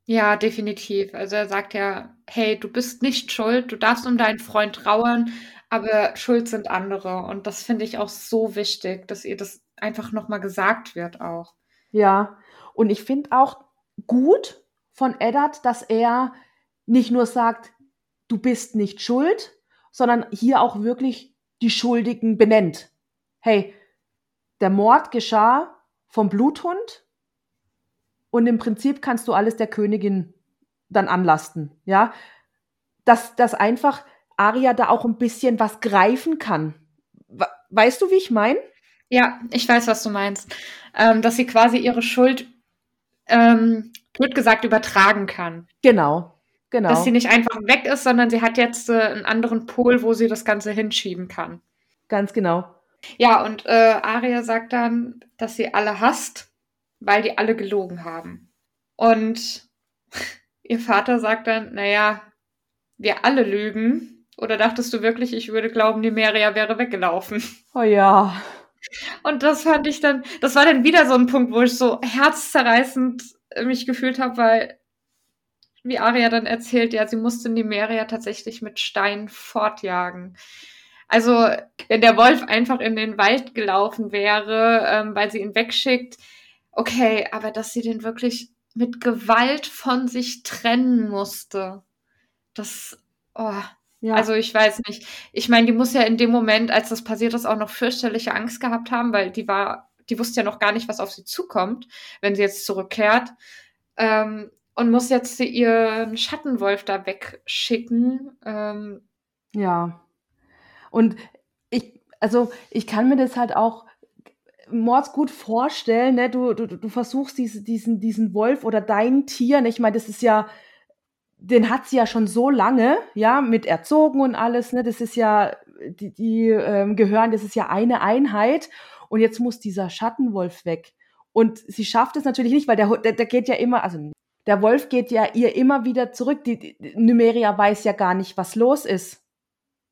Ja, definitiv. Also er sagt ja, hey, du bist nicht schuld, du darfst um deinen Freund trauern, aber schuld sind andere. Und das finde ich auch so wichtig, dass ihr das einfach nochmal gesagt wird auch. Ja, und ich finde auch gut von Eddard, dass er nicht nur sagt, du bist nicht schuld, sondern hier auch wirklich die Schuldigen benennt. Hey, der Mord geschah, vom Bluthund und im Prinzip kannst du alles der Königin dann anlasten, ja, dass, dass einfach Aria da auch ein bisschen was greifen kann. Weißt du, wie ich meine? Ja, ich weiß, was du meinst. Ähm, dass sie quasi ihre Schuld, ähm, wird gesagt, übertragen kann. Genau, genau. Dass sie nicht einfach weg ist, sondern sie hat jetzt äh, einen anderen Pol, wo sie das Ganze hinschieben kann. Ganz genau. Ja, und äh, Aria sagt dann, dass sie alle hasst, weil die alle gelogen haben. Und ihr Vater sagt dann, naja, wir alle lügen. Oder dachtest du wirklich, ich würde glauben, die Meria wäre weggelaufen? Oh ja. Und das fand ich dann, das war dann wieder so ein Punkt, wo ich so herzzerreißend mich gefühlt habe, weil, wie Aria dann erzählt, ja, sie musste die Meria tatsächlich mit Stein fortjagen. Also, wenn der Wolf einfach in den Wald gelaufen wäre, ähm, weil sie ihn wegschickt, okay, aber dass sie den wirklich mit Gewalt von sich trennen musste, das, oh. Ja. Also ich weiß nicht. Ich meine, die muss ja in dem Moment, als das passiert ist, auch noch fürchterliche Angst gehabt haben, weil die war, die wusste ja noch gar nicht, was auf sie zukommt, wenn sie jetzt zurückkehrt. Ähm, und muss jetzt ihren Schattenwolf da wegschicken. Ähm, ja. Und ich, also ich kann mir das halt auch Mords gut vorstellen, ne? Du, du, du versuchst diese, diesen, diesen Wolf oder dein Tier, ne? ich meine, das ist ja, den hat sie ja schon so lange, ja, mit erzogen und alles, ne? Das ist ja, die, die ähm, gehören, das ist ja eine Einheit. Und jetzt muss dieser Schattenwolf weg. Und sie schafft es natürlich nicht, weil der, der, der geht ja immer, also der Wolf geht ja ihr immer wieder zurück. Die, die Numeria weiß ja gar nicht, was los ist.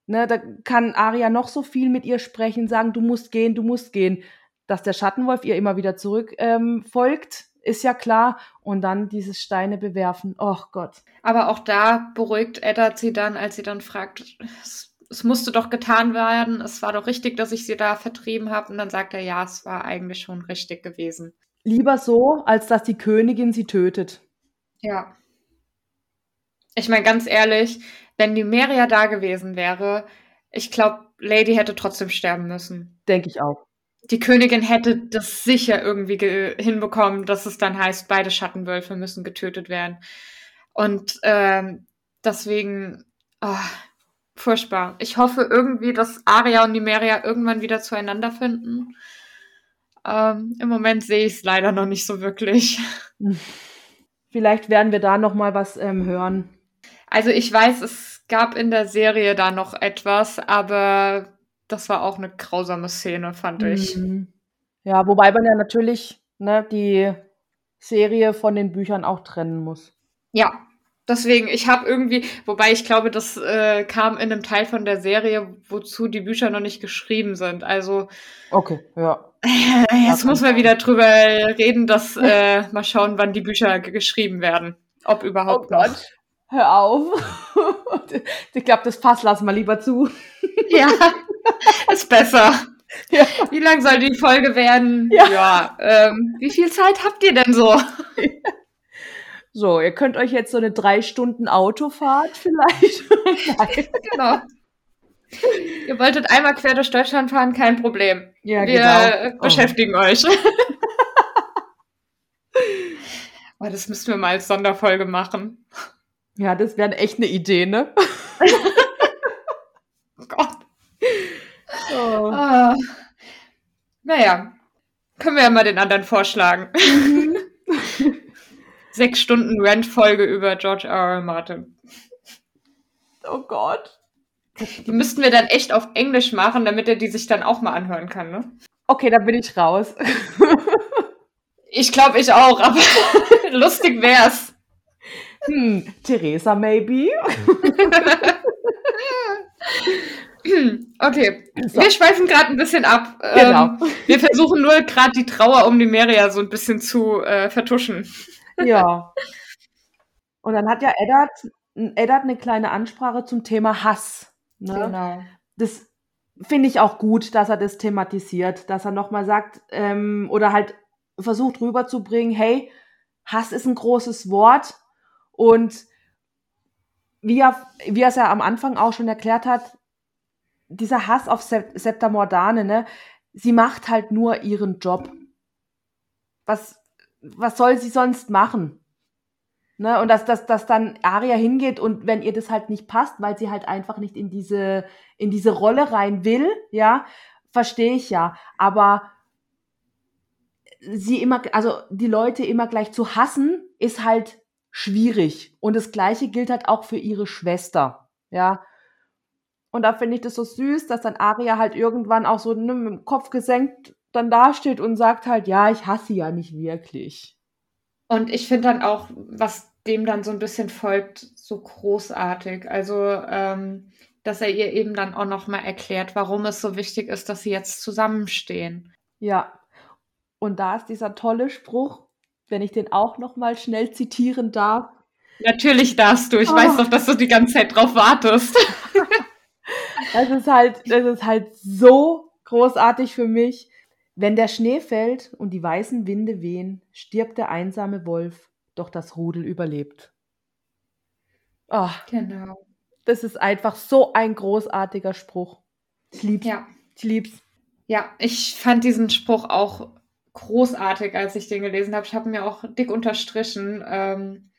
Ne, da kann Aria noch so viel mit ihr sprechen, sagen, du musst gehen, du musst gehen. Dass der Schattenwolf ihr immer wieder zurück ähm, folgt, ist ja klar. Und dann dieses Steine bewerfen. Oh Gott. Aber auch da beruhigt Eddard sie dann, als sie dann fragt, es, es musste doch getan werden, es war doch richtig, dass ich sie da vertrieben habe. Und dann sagt er, ja, es war eigentlich schon richtig gewesen. Lieber so, als dass die Königin sie tötet. Ja. Ich meine, ganz ehrlich, wenn die Meria da gewesen wäre, ich glaube, Lady hätte trotzdem sterben müssen. Denke ich auch. Die Königin hätte das sicher irgendwie hinbekommen, dass es dann heißt, beide Schattenwölfe müssen getötet werden. Und ähm, deswegen, oh, furchtbar. Ich hoffe irgendwie, dass Aria und die Meria irgendwann wieder zueinander finden. Ähm, Im Moment sehe ich es leider noch nicht so wirklich. Vielleicht werden wir da noch mal was ähm, hören. Also ich weiß, es gab in der Serie da noch etwas, aber das war auch eine grausame Szene, fand ich. Mhm. Ja, wobei man ja natürlich ne, die Serie von den Büchern auch trennen muss. Ja, deswegen, ich habe irgendwie, wobei ich glaube, das äh, kam in einem Teil von der Serie, wozu die Bücher noch nicht geschrieben sind. Also. Okay, ja. Jetzt muss man wieder drüber reden, dass äh, mal schauen, wann die Bücher geschrieben werden. Ob überhaupt oh noch. Hör auf. ich glaube, das Fass lassen wir lieber zu. ja, ist besser. Ja. Wie lang soll die Folge werden? Ja. ja ähm, wie viel Zeit habt ihr denn so? So, ihr könnt euch jetzt so eine drei Stunden Autofahrt vielleicht. Genau. Ihr wolltet einmal quer durch Deutschland fahren, kein Problem. Ja, Wir genau. Beschäftigen oh. euch. oh, das müssen wir mal als Sonderfolge machen. Ja, das wäre echt eine Idee, ne? oh Gott. Oh. Ah. Naja, können wir ja mal den anderen vorschlagen. Mhm. Sechs Stunden Rent-Folge über George R. R. Martin. Oh Gott. Die müssten wir dann echt auf Englisch machen, damit er die sich dann auch mal anhören kann, ne? Okay, da bin ich raus. ich glaube, ich auch, aber lustig wär's. Hm, Theresa, maybe. okay, so. wir schweifen gerade ein bisschen ab. Genau. Ähm, wir versuchen nur gerade die Trauer um die Meria so ein bisschen zu äh, vertuschen. Ja. Und dann hat ja Eddard, Eddard eine kleine Ansprache zum Thema Hass. Ne? Genau. Das finde ich auch gut, dass er das thematisiert, dass er nochmal sagt ähm, oder halt versucht rüberzubringen, hey, Hass ist ein großes Wort und wie er, wie er es ja am Anfang auch schon erklärt hat, dieser Hass auf Septa Mordane, ne, sie macht halt nur ihren Job. Was, was soll sie sonst machen? Ne, und dass, dass, dass dann Aria hingeht und wenn ihr das halt nicht passt, weil sie halt einfach nicht in diese, in diese Rolle rein will, ja, verstehe ich ja. Aber sie immer, also die Leute immer gleich zu hassen, ist halt schwierig. Und das Gleiche gilt halt auch für ihre Schwester, ja. Und da finde ich das so süß, dass dann Aria halt irgendwann auch so ne, mit dem Kopf gesenkt dann dasteht und sagt halt, ja, ich hasse sie ja nicht wirklich. Und ich finde dann auch, was dem dann so ein bisschen folgt, so großartig. Also, ähm, dass er ihr eben dann auch nochmal erklärt, warum es so wichtig ist, dass sie jetzt zusammenstehen. Ja. Und da ist dieser tolle Spruch, wenn ich den auch nochmal schnell zitieren darf. Natürlich darfst du. Ich oh. weiß doch, dass du die ganze Zeit drauf wartest. das ist halt, das ist halt so großartig für mich. Wenn der Schnee fällt und die weißen Winde wehen, stirbt der einsame Wolf, doch das Rudel überlebt. Oh. Genau. Das ist einfach so ein großartiger Spruch. Ich lieb's. Ja. Ich lieb's. Ja, ich fand diesen Spruch auch großartig, als ich den gelesen habe. Ich habe mir auch dick unterstrichen, ähm,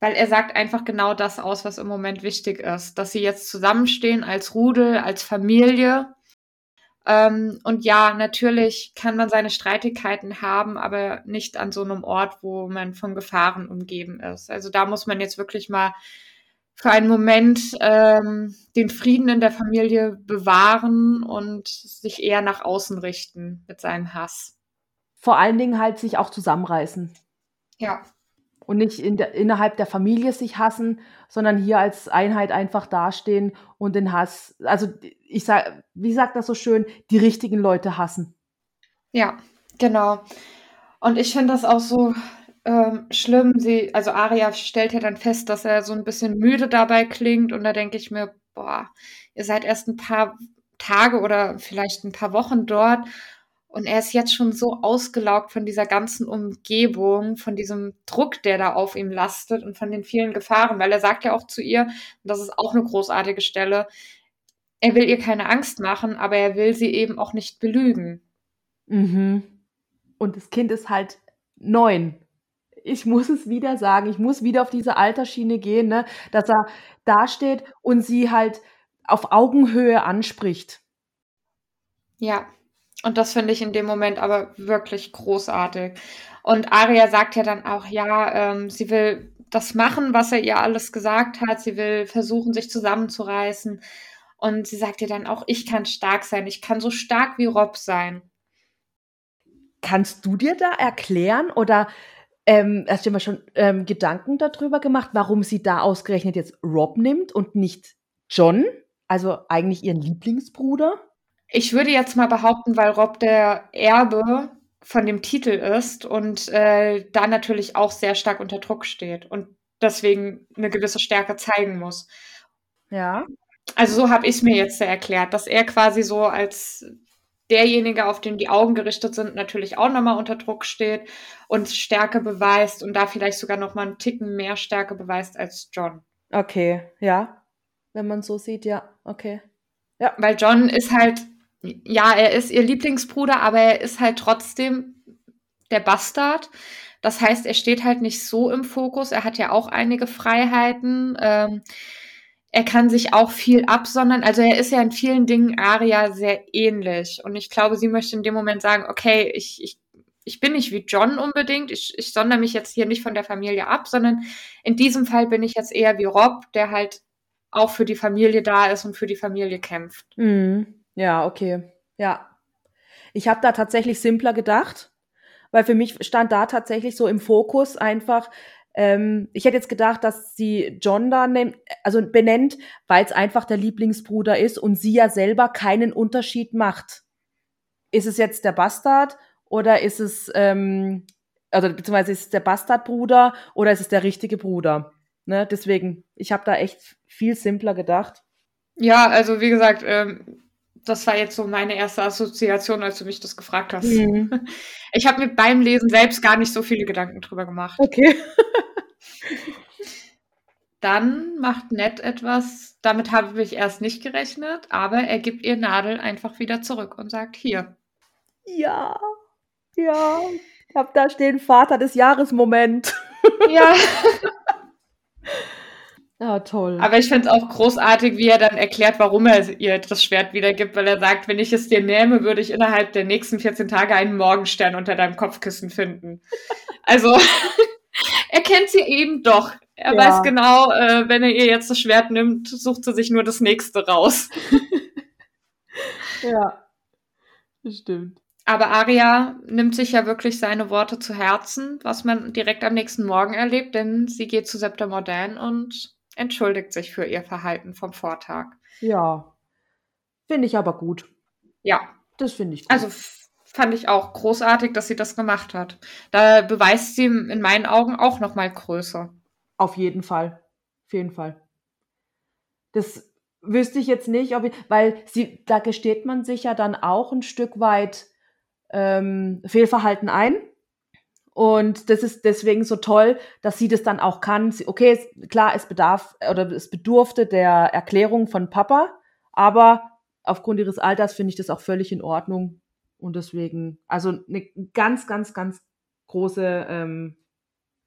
weil er sagt einfach genau das aus, was im Moment wichtig ist. Dass sie jetzt zusammenstehen als Rudel, als Familie. Ähm, und ja, natürlich kann man seine Streitigkeiten haben, aber nicht an so einem Ort, wo man von Gefahren umgeben ist. Also da muss man jetzt wirklich mal für einen Moment ähm, den Frieden in der Familie bewahren und sich eher nach außen richten mit seinem Hass. Vor allen Dingen halt sich auch zusammenreißen. Ja. Und nicht in der, innerhalb der Familie sich hassen, sondern hier als Einheit einfach dastehen und den Hass, also ich sag, wie sagt das so schön, die richtigen Leute hassen. Ja, genau. Und ich finde das auch so ähm, schlimm. Sie, also Aria stellt ja dann fest, dass er so ein bisschen müde dabei klingt und da denke ich mir, boah, ihr seid erst ein paar Tage oder vielleicht ein paar Wochen dort und er ist jetzt schon so ausgelaugt von dieser ganzen Umgebung, von diesem Druck, der da auf ihm lastet und von den vielen Gefahren, weil er sagt ja auch zu ihr, und das ist auch eine großartige Stelle, er will ihr keine Angst machen, aber er will sie eben auch nicht belügen. Mhm. Und das Kind ist halt neun ich muss es wieder sagen, ich muss wieder auf diese Altersschiene gehen, ne, dass er dasteht und sie halt auf Augenhöhe anspricht. Ja, und das finde ich in dem Moment aber wirklich großartig. Und Aria sagt ja dann auch, ja, ähm, sie will das machen, was er ihr alles gesagt hat. Sie will versuchen, sich zusammenzureißen. Und sie sagt ihr dann auch, ich kann stark sein. Ich kann so stark wie Rob sein. Kannst du dir da erklären oder ähm, hast du dir mal schon ähm, Gedanken darüber gemacht, warum sie da ausgerechnet jetzt Rob nimmt und nicht John? Also eigentlich ihren Lieblingsbruder? Ich würde jetzt mal behaupten, weil Rob der Erbe von dem Titel ist und äh, da natürlich auch sehr stark unter Druck steht und deswegen eine gewisse Stärke zeigen muss. Ja. Also so habe ich es mir jetzt erklärt, dass er quasi so als derjenige, auf den die Augen gerichtet sind, natürlich auch nochmal unter Druck steht und Stärke beweist und da vielleicht sogar nochmal einen Ticken mehr Stärke beweist als John. Okay, ja. Wenn man so sieht, ja, okay. Ja. Weil John ist halt, ja, er ist ihr Lieblingsbruder, aber er ist halt trotzdem der Bastard. Das heißt, er steht halt nicht so im Fokus. Er hat ja auch einige Freiheiten. Ähm, er kann sich auch viel absondern. Also er ist ja in vielen Dingen Aria sehr ähnlich. Und ich glaube, sie möchte in dem Moment sagen, okay, ich, ich, ich bin nicht wie John unbedingt. Ich, ich sondere mich jetzt hier nicht von der Familie ab, sondern in diesem Fall bin ich jetzt eher wie Rob, der halt auch für die Familie da ist und für die Familie kämpft. Mhm. Ja, okay. Ja. Ich habe da tatsächlich simpler gedacht, weil für mich stand da tatsächlich so im Fokus einfach, ähm, ich hätte jetzt gedacht, dass sie John da nimmt, also benennt, weil es einfach der Lieblingsbruder ist und sie ja selber keinen Unterschied macht. Ist es jetzt der Bastard oder ist es, ähm, also beziehungsweise ist es der Bastardbruder oder ist es der richtige Bruder? Ne? Deswegen, ich habe da echt viel simpler gedacht. Ja, also wie gesagt, ähm, das war jetzt so meine erste Assoziation, als du mich das gefragt hast. Mhm. Ich habe mir beim Lesen selbst gar nicht so viele Gedanken drüber gemacht. Okay. Dann macht Ned etwas, damit habe ich erst nicht gerechnet, aber er gibt ihr Nadel einfach wieder zurück und sagt, hier. Ja, ja, ich habe da stehen Vater des Jahres Moment. Ja. Ja, toll. Aber ich finde es auch großartig, wie er dann erklärt, warum er ihr das Schwert wiedergibt, weil er sagt, wenn ich es dir nehme, würde ich innerhalb der nächsten 14 Tage einen Morgenstern unter deinem Kopfkissen finden. Also, er kennt sie eben doch. Er ja. weiß genau, äh, wenn er ihr jetzt das Schwert nimmt, sucht sie sich nur das nächste raus. ja, das stimmt. Aber Aria nimmt sich ja wirklich seine Worte zu Herzen, was man direkt am nächsten Morgen erlebt, denn sie geht zu Septa Modern und entschuldigt sich für ihr Verhalten vom Vortag. Ja, finde ich aber gut. Ja. Das finde ich gut. Also fand ich auch großartig, dass sie das gemacht hat. Da beweist sie in meinen Augen auch noch mal Größe. Auf jeden Fall. Auf jeden Fall. Das wüsste ich jetzt nicht, ob ich, weil sie, da gesteht man sich ja dann auch ein Stück weit ähm, Fehlverhalten ein. Und das ist deswegen so toll, dass sie das dann auch kann. Sie, okay, klar, es bedarf oder es bedurfte der Erklärung von Papa, aber aufgrund ihres Alters finde ich das auch völlig in Ordnung. Und deswegen, also eine ganz, ganz, ganz große, ähm,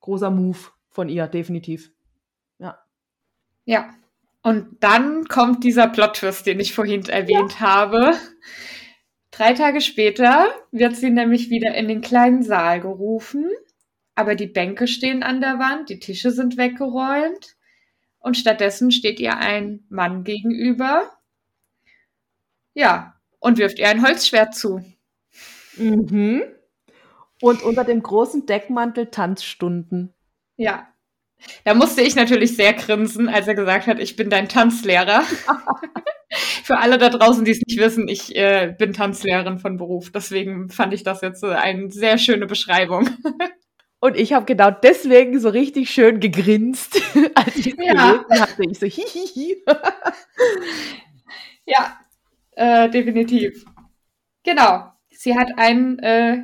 großer Move von ihr, definitiv. Ja. Ja. Und dann kommt dieser Plot-Twist, den ich vorhin erwähnt ja. habe. Drei Tage später wird sie nämlich wieder in den kleinen Saal gerufen, aber die Bänke stehen an der Wand, die Tische sind weggeräumt und stattdessen steht ihr ein Mann gegenüber. Ja, und wirft ihr ein Holzschwert zu. Mhm. Und unter dem großen Deckmantel Tanzstunden. Ja. Da musste ich natürlich sehr grinsen, als er gesagt hat, ich bin dein Tanzlehrer. Für alle da draußen, die es nicht wissen, ich äh, bin Tanzlehrerin von Beruf. Deswegen fand ich das jetzt äh, eine sehr schöne Beschreibung. Und ich habe genau deswegen so richtig schön gegrinst, als ich es ja. gelesen hatte. Ich so hihihi. ja, äh, definitiv. Genau. Sie hat einen äh,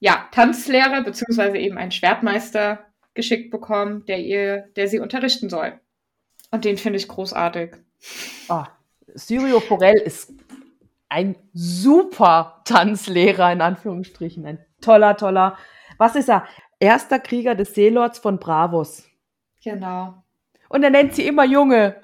ja, Tanzlehrer beziehungsweise eben einen Schwertmeister geschickt bekommen, der ihr, der sie unterrichten soll. Und den finde ich großartig. Oh, Syrio Forel ist ein super Tanzlehrer, in Anführungsstrichen. Ein toller, toller. Was ist er? Erster Krieger des Seelords von Bravos. Genau. Und er nennt sie immer Junge.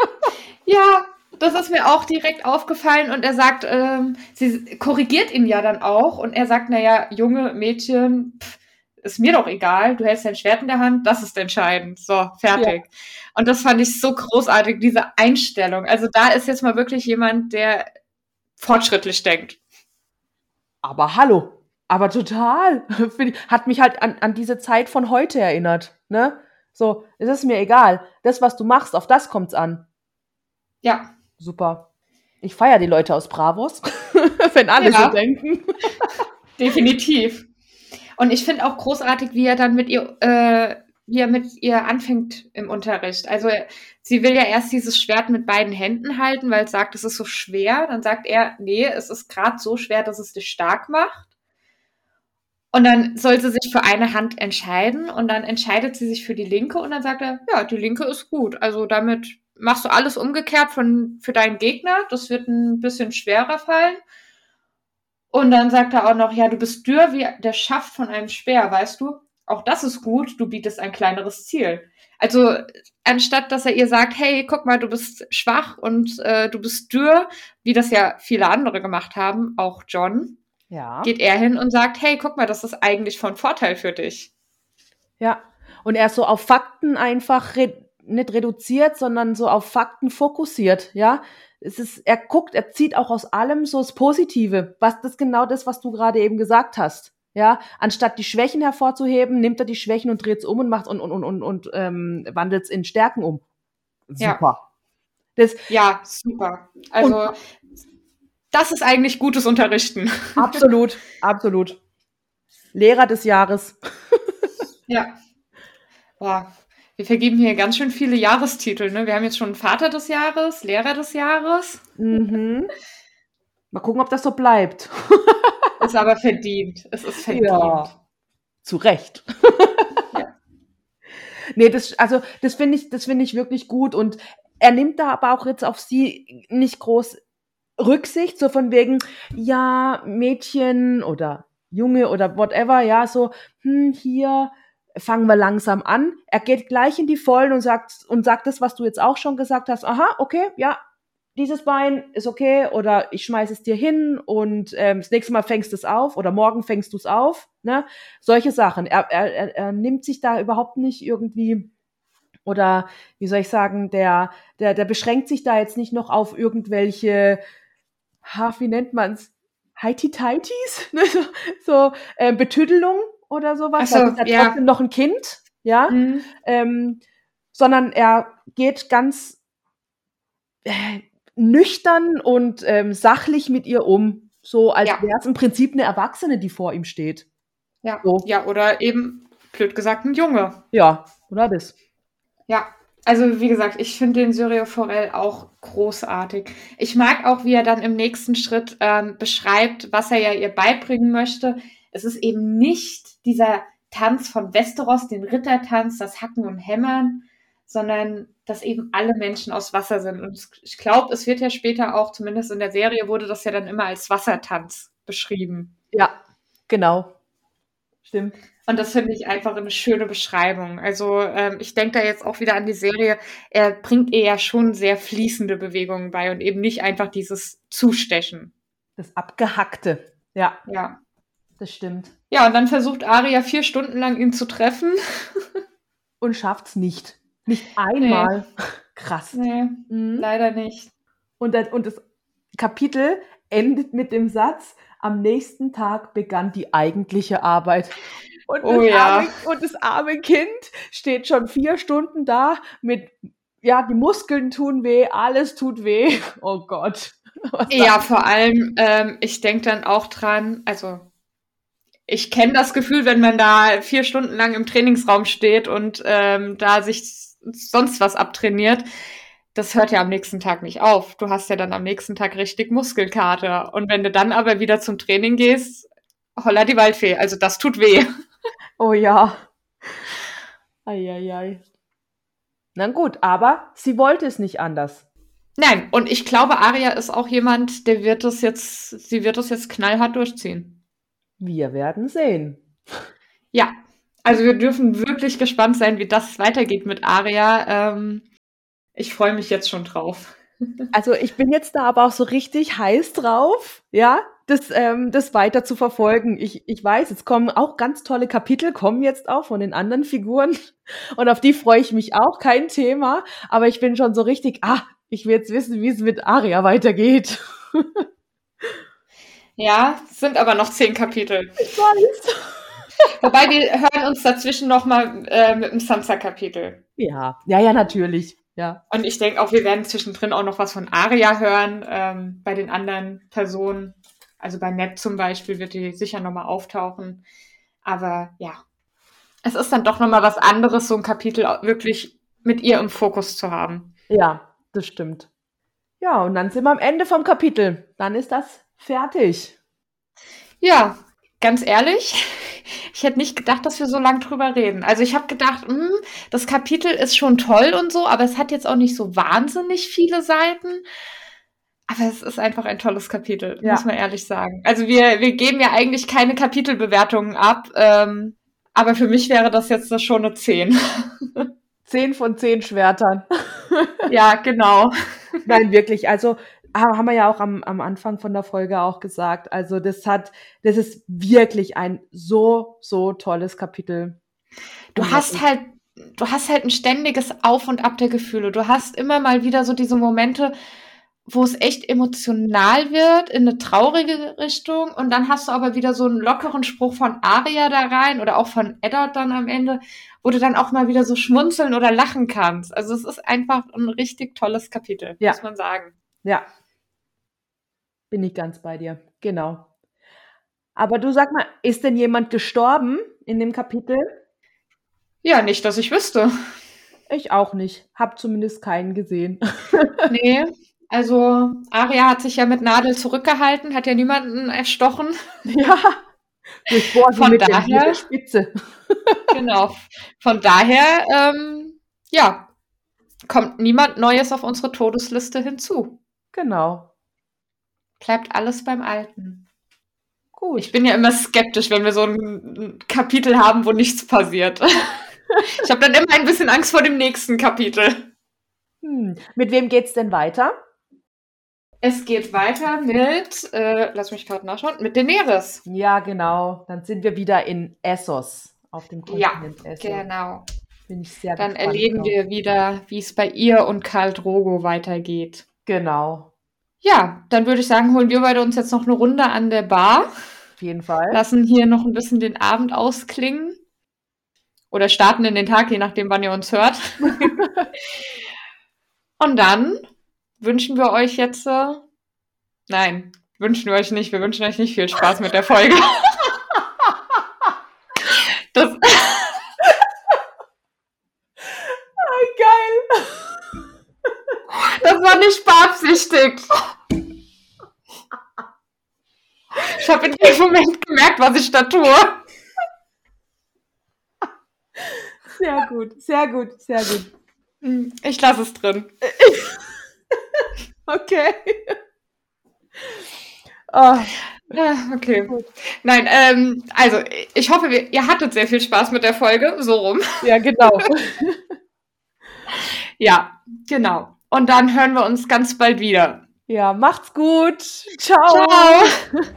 ja, das ist mir auch direkt aufgefallen und er sagt, ähm, sie korrigiert ihn ja dann auch und er sagt, naja, junge Mädchen, pff, ist mir doch egal, du hältst dein Schwert in der Hand, das ist entscheidend. So, fertig. Ja. Und das fand ich so großartig, diese Einstellung. Also da ist jetzt mal wirklich jemand, der fortschrittlich denkt. Aber hallo, aber total. Hat mich halt an, an diese Zeit von heute erinnert. Ne? So, es ist mir egal. Das, was du machst, auf das kommt's an. Ja, super. Ich feiere die Leute aus Bravos, wenn alle ja. so denken. Definitiv. Und ich finde auch großartig, wie er dann mit ihr, äh, wie er mit ihr anfängt im Unterricht. Also sie will ja erst dieses Schwert mit beiden Händen halten, weil es sagt, es ist so schwer. Dann sagt er, nee, es ist gerade so schwer, dass es dich stark macht. Und dann soll sie sich für eine Hand entscheiden und dann entscheidet sie sich für die linke und dann sagt er, ja, die linke ist gut. Also damit machst du alles umgekehrt von, für deinen Gegner. Das wird ein bisschen schwerer fallen. Und dann sagt er auch noch, ja, du bist dürr wie der Schaft von einem Speer, weißt du? Auch das ist gut, du bietest ein kleineres Ziel. Also anstatt dass er ihr sagt, hey, guck mal, du bist schwach und äh, du bist dürr, wie das ja viele andere gemacht haben, auch John, ja. geht er hin und sagt, hey, guck mal, das ist eigentlich von Vorteil für dich. Ja, und er ist so auf Fakten einfach nicht reduziert, sondern so auf Fakten fokussiert, ja. Es ist, er guckt, er zieht auch aus allem so das Positive. Was, das ist genau das, was du gerade eben gesagt hast. Ja, anstatt die Schwächen hervorzuheben, nimmt er die Schwächen und dreht es um und macht und, und, und, und, und ähm, wandelt es in Stärken um. Super. Ja, das, ja super. Also, und, das ist eigentlich gutes Unterrichten. Absolut, absolut. Lehrer des Jahres. ja. Boah, wir vergeben hier ganz schön viele Jahrestitel. Ne? Wir haben jetzt schon Vater des Jahres, Lehrer des Jahres. Mhm. Mal gucken, ob das so bleibt. ist aber verdient. Es ist verdient. Ja, zu Recht. ja. Nee, das, also, das finde ich, das finde ich wirklich gut und er nimmt da aber auch jetzt auf sie nicht groß Rücksicht, so von wegen, ja, Mädchen oder Junge oder whatever, ja, so, hm, hier, fangen wir langsam an. Er geht gleich in die Vollen und sagt, und sagt das, was du jetzt auch schon gesagt hast. Aha, okay, ja, dieses Bein ist okay oder ich schmeiße es dir hin und ähm, das nächste Mal fängst du es auf oder morgen fängst du es auf. Ne? Solche Sachen. Er, er, er nimmt sich da überhaupt nicht irgendwie oder wie soll ich sagen, der, der, der beschränkt sich da jetzt nicht noch auf irgendwelche, ha, wie nennt man's? Heiti-Teitis? Ne? so so äh, Betüdelung, oder sowas. So, ist er ja. trotzdem noch ein Kind, ja. Mhm. Ähm, sondern er geht ganz äh, nüchtern und ähm, sachlich mit ihr um. So als ja. wäre es im Prinzip eine Erwachsene, die vor ihm steht. Ja. So. Ja, oder eben, blöd gesagt, ein Junge. Ja, oder das. Ja, also wie gesagt, ich finde den Syrio Forel auch großartig. Ich mag auch, wie er dann im nächsten Schritt ähm, beschreibt, was er ja ihr beibringen möchte es ist eben nicht dieser Tanz von Westeros, den Rittertanz, das Hacken und Hämmern, sondern dass eben alle Menschen aus Wasser sind. Und ich glaube, es wird ja später auch, zumindest in der Serie, wurde das ja dann immer als Wassertanz beschrieben. Ja, genau. Stimmt. Und das finde ich einfach eine schöne Beschreibung. Also ähm, ich denke da jetzt auch wieder an die Serie. Er bringt ihr ja schon sehr fließende Bewegungen bei und eben nicht einfach dieses Zustechen. Das Abgehackte. Ja. Ja. Das stimmt. Ja, und dann versucht Aria vier Stunden lang ihn zu treffen. und schafft's nicht. Nicht einmal. Nee. Krass. Nee, mhm. leider nicht. Und das, und das Kapitel endet mit dem Satz, am nächsten Tag begann die eigentliche Arbeit. Und das, oh, ja. arme, und das arme Kind steht schon vier Stunden da mit, ja, die Muskeln tun weh, alles tut weh. Oh Gott. ja, vor allem, ähm, ich denke dann auch dran, also ich kenne das Gefühl, wenn man da vier Stunden lang im Trainingsraum steht und ähm, da sich sonst was abtrainiert. Das hört ja am nächsten Tag nicht auf. Du hast ja dann am nächsten Tag richtig Muskelkater. Und wenn du dann aber wieder zum Training gehst, holla die Waldfee. Also das tut weh. Oh ja. Eieiei. Na gut, aber sie wollte es nicht anders. Nein, und ich glaube, Aria ist auch jemand, der wird es jetzt, sie wird es jetzt knallhart durchziehen. Wir werden sehen. Ja, also wir dürfen wirklich gespannt sein, wie das weitergeht mit Aria. Ähm, ich freue mich jetzt schon drauf. Also ich bin jetzt da aber auch so richtig heiß drauf, ja, das, ähm, das weiter zu verfolgen. Ich, ich weiß, es kommen auch ganz tolle Kapitel, kommen jetzt auch von den anderen Figuren. Und auf die freue ich mich auch, kein Thema. Aber ich bin schon so richtig, ah, ich will jetzt wissen, wie es mit Aria weitergeht. Ja, sind aber noch zehn Kapitel. Ich weiß. Wobei wir hören uns dazwischen nochmal äh, mit dem Sansa-Kapitel. Ja, ja, ja, natürlich. Ja. Und ich denke auch, wir werden zwischendrin auch noch was von Aria hören, ähm, bei den anderen Personen. Also bei Ned zum Beispiel wird die sicher nochmal auftauchen. Aber ja, es ist dann doch nochmal was anderes, so ein Kapitel wirklich mit ihr im Fokus zu haben. Ja, das stimmt. Ja, und dann sind wir am Ende vom Kapitel. Dann ist das fertig. Ja, ganz ehrlich, ich hätte nicht gedacht, dass wir so lange drüber reden. Also ich habe gedacht, mh, hm, das Kapitel ist schon toll und so, aber es hat jetzt auch nicht so wahnsinnig viele Seiten. Aber es ist einfach ein tolles Kapitel, ja. muss man ehrlich sagen. Also wir, wir geben ja eigentlich keine Kapitelbewertungen ab, ähm, aber für mich wäre das jetzt schon eine 10. 10 von 10 Schwertern. ja, genau. Nein, wirklich. Also haben wir ja auch am, am Anfang von der Folge auch gesagt. Also das hat, das ist wirklich ein so, so tolles Kapitel. Du hast halt, du hast halt ein ständiges Auf und Ab der Gefühle. Du hast immer mal wieder so diese Momente, wo es echt emotional wird, in eine traurige Richtung. Und dann hast du aber wieder so einen lockeren Spruch von Aria da rein oder auch von Eddard dann am Ende, wo du dann auch mal wieder so schmunzeln oder lachen kannst. Also es ist einfach ein richtig tolles Kapitel, ja. muss man sagen. Ja, bin ich ganz bei dir. Genau. Aber du sag mal, ist denn jemand gestorben in dem Kapitel? Ja, nicht, dass ich wüsste. Ich auch nicht. Hab zumindest keinen gesehen. nee. Also, Aria hat sich ja mit Nadel zurückgehalten, hat ja niemanden erstochen. Ja. Von daher, Spitze. genau. Von daher, ähm, ja, kommt niemand Neues auf unsere Todesliste hinzu. Genau bleibt alles beim Alten. Gut. Ich bin ja immer skeptisch, wenn wir so ein Kapitel haben, wo nichts passiert. ich habe dann immer ein bisschen Angst vor dem nächsten Kapitel. Hm. Mit wem geht's denn weiter? Es geht weiter mit, äh, lass mich gerade nachschauen, mit Daenerys. Ja, genau. Dann sind wir wieder in Essos, auf dem Kontinent ja, Essos. genau. Bin ich sehr Dann erleben drauf. wir wieder, wie es bei ihr und Karl Drogo weitergeht. Genau. Ja, dann würde ich sagen, holen wir beide uns jetzt noch eine Runde an der Bar. Auf jeden Fall. Lassen hier noch ein bisschen den Abend ausklingen. Oder starten in den Tag, je nachdem, wann ihr uns hört. Und dann wünschen wir euch jetzt. Äh, nein, wünschen wir euch nicht. Wir wünschen euch nicht viel Spaß mit der Folge. das. Ah, geil. Das war nicht beabsichtigt. Ich habe in dem Moment gemerkt, was ich da tue. Sehr gut, sehr gut, sehr gut. Hm, ich lasse es drin. okay. Oh. Okay. Nein, ähm, also ich hoffe, ihr hattet sehr viel Spaß mit der Folge, so rum. Ja, genau. ja, genau. Und dann hören wir uns ganz bald wieder. Ja, macht's gut. Ciao. Ciao.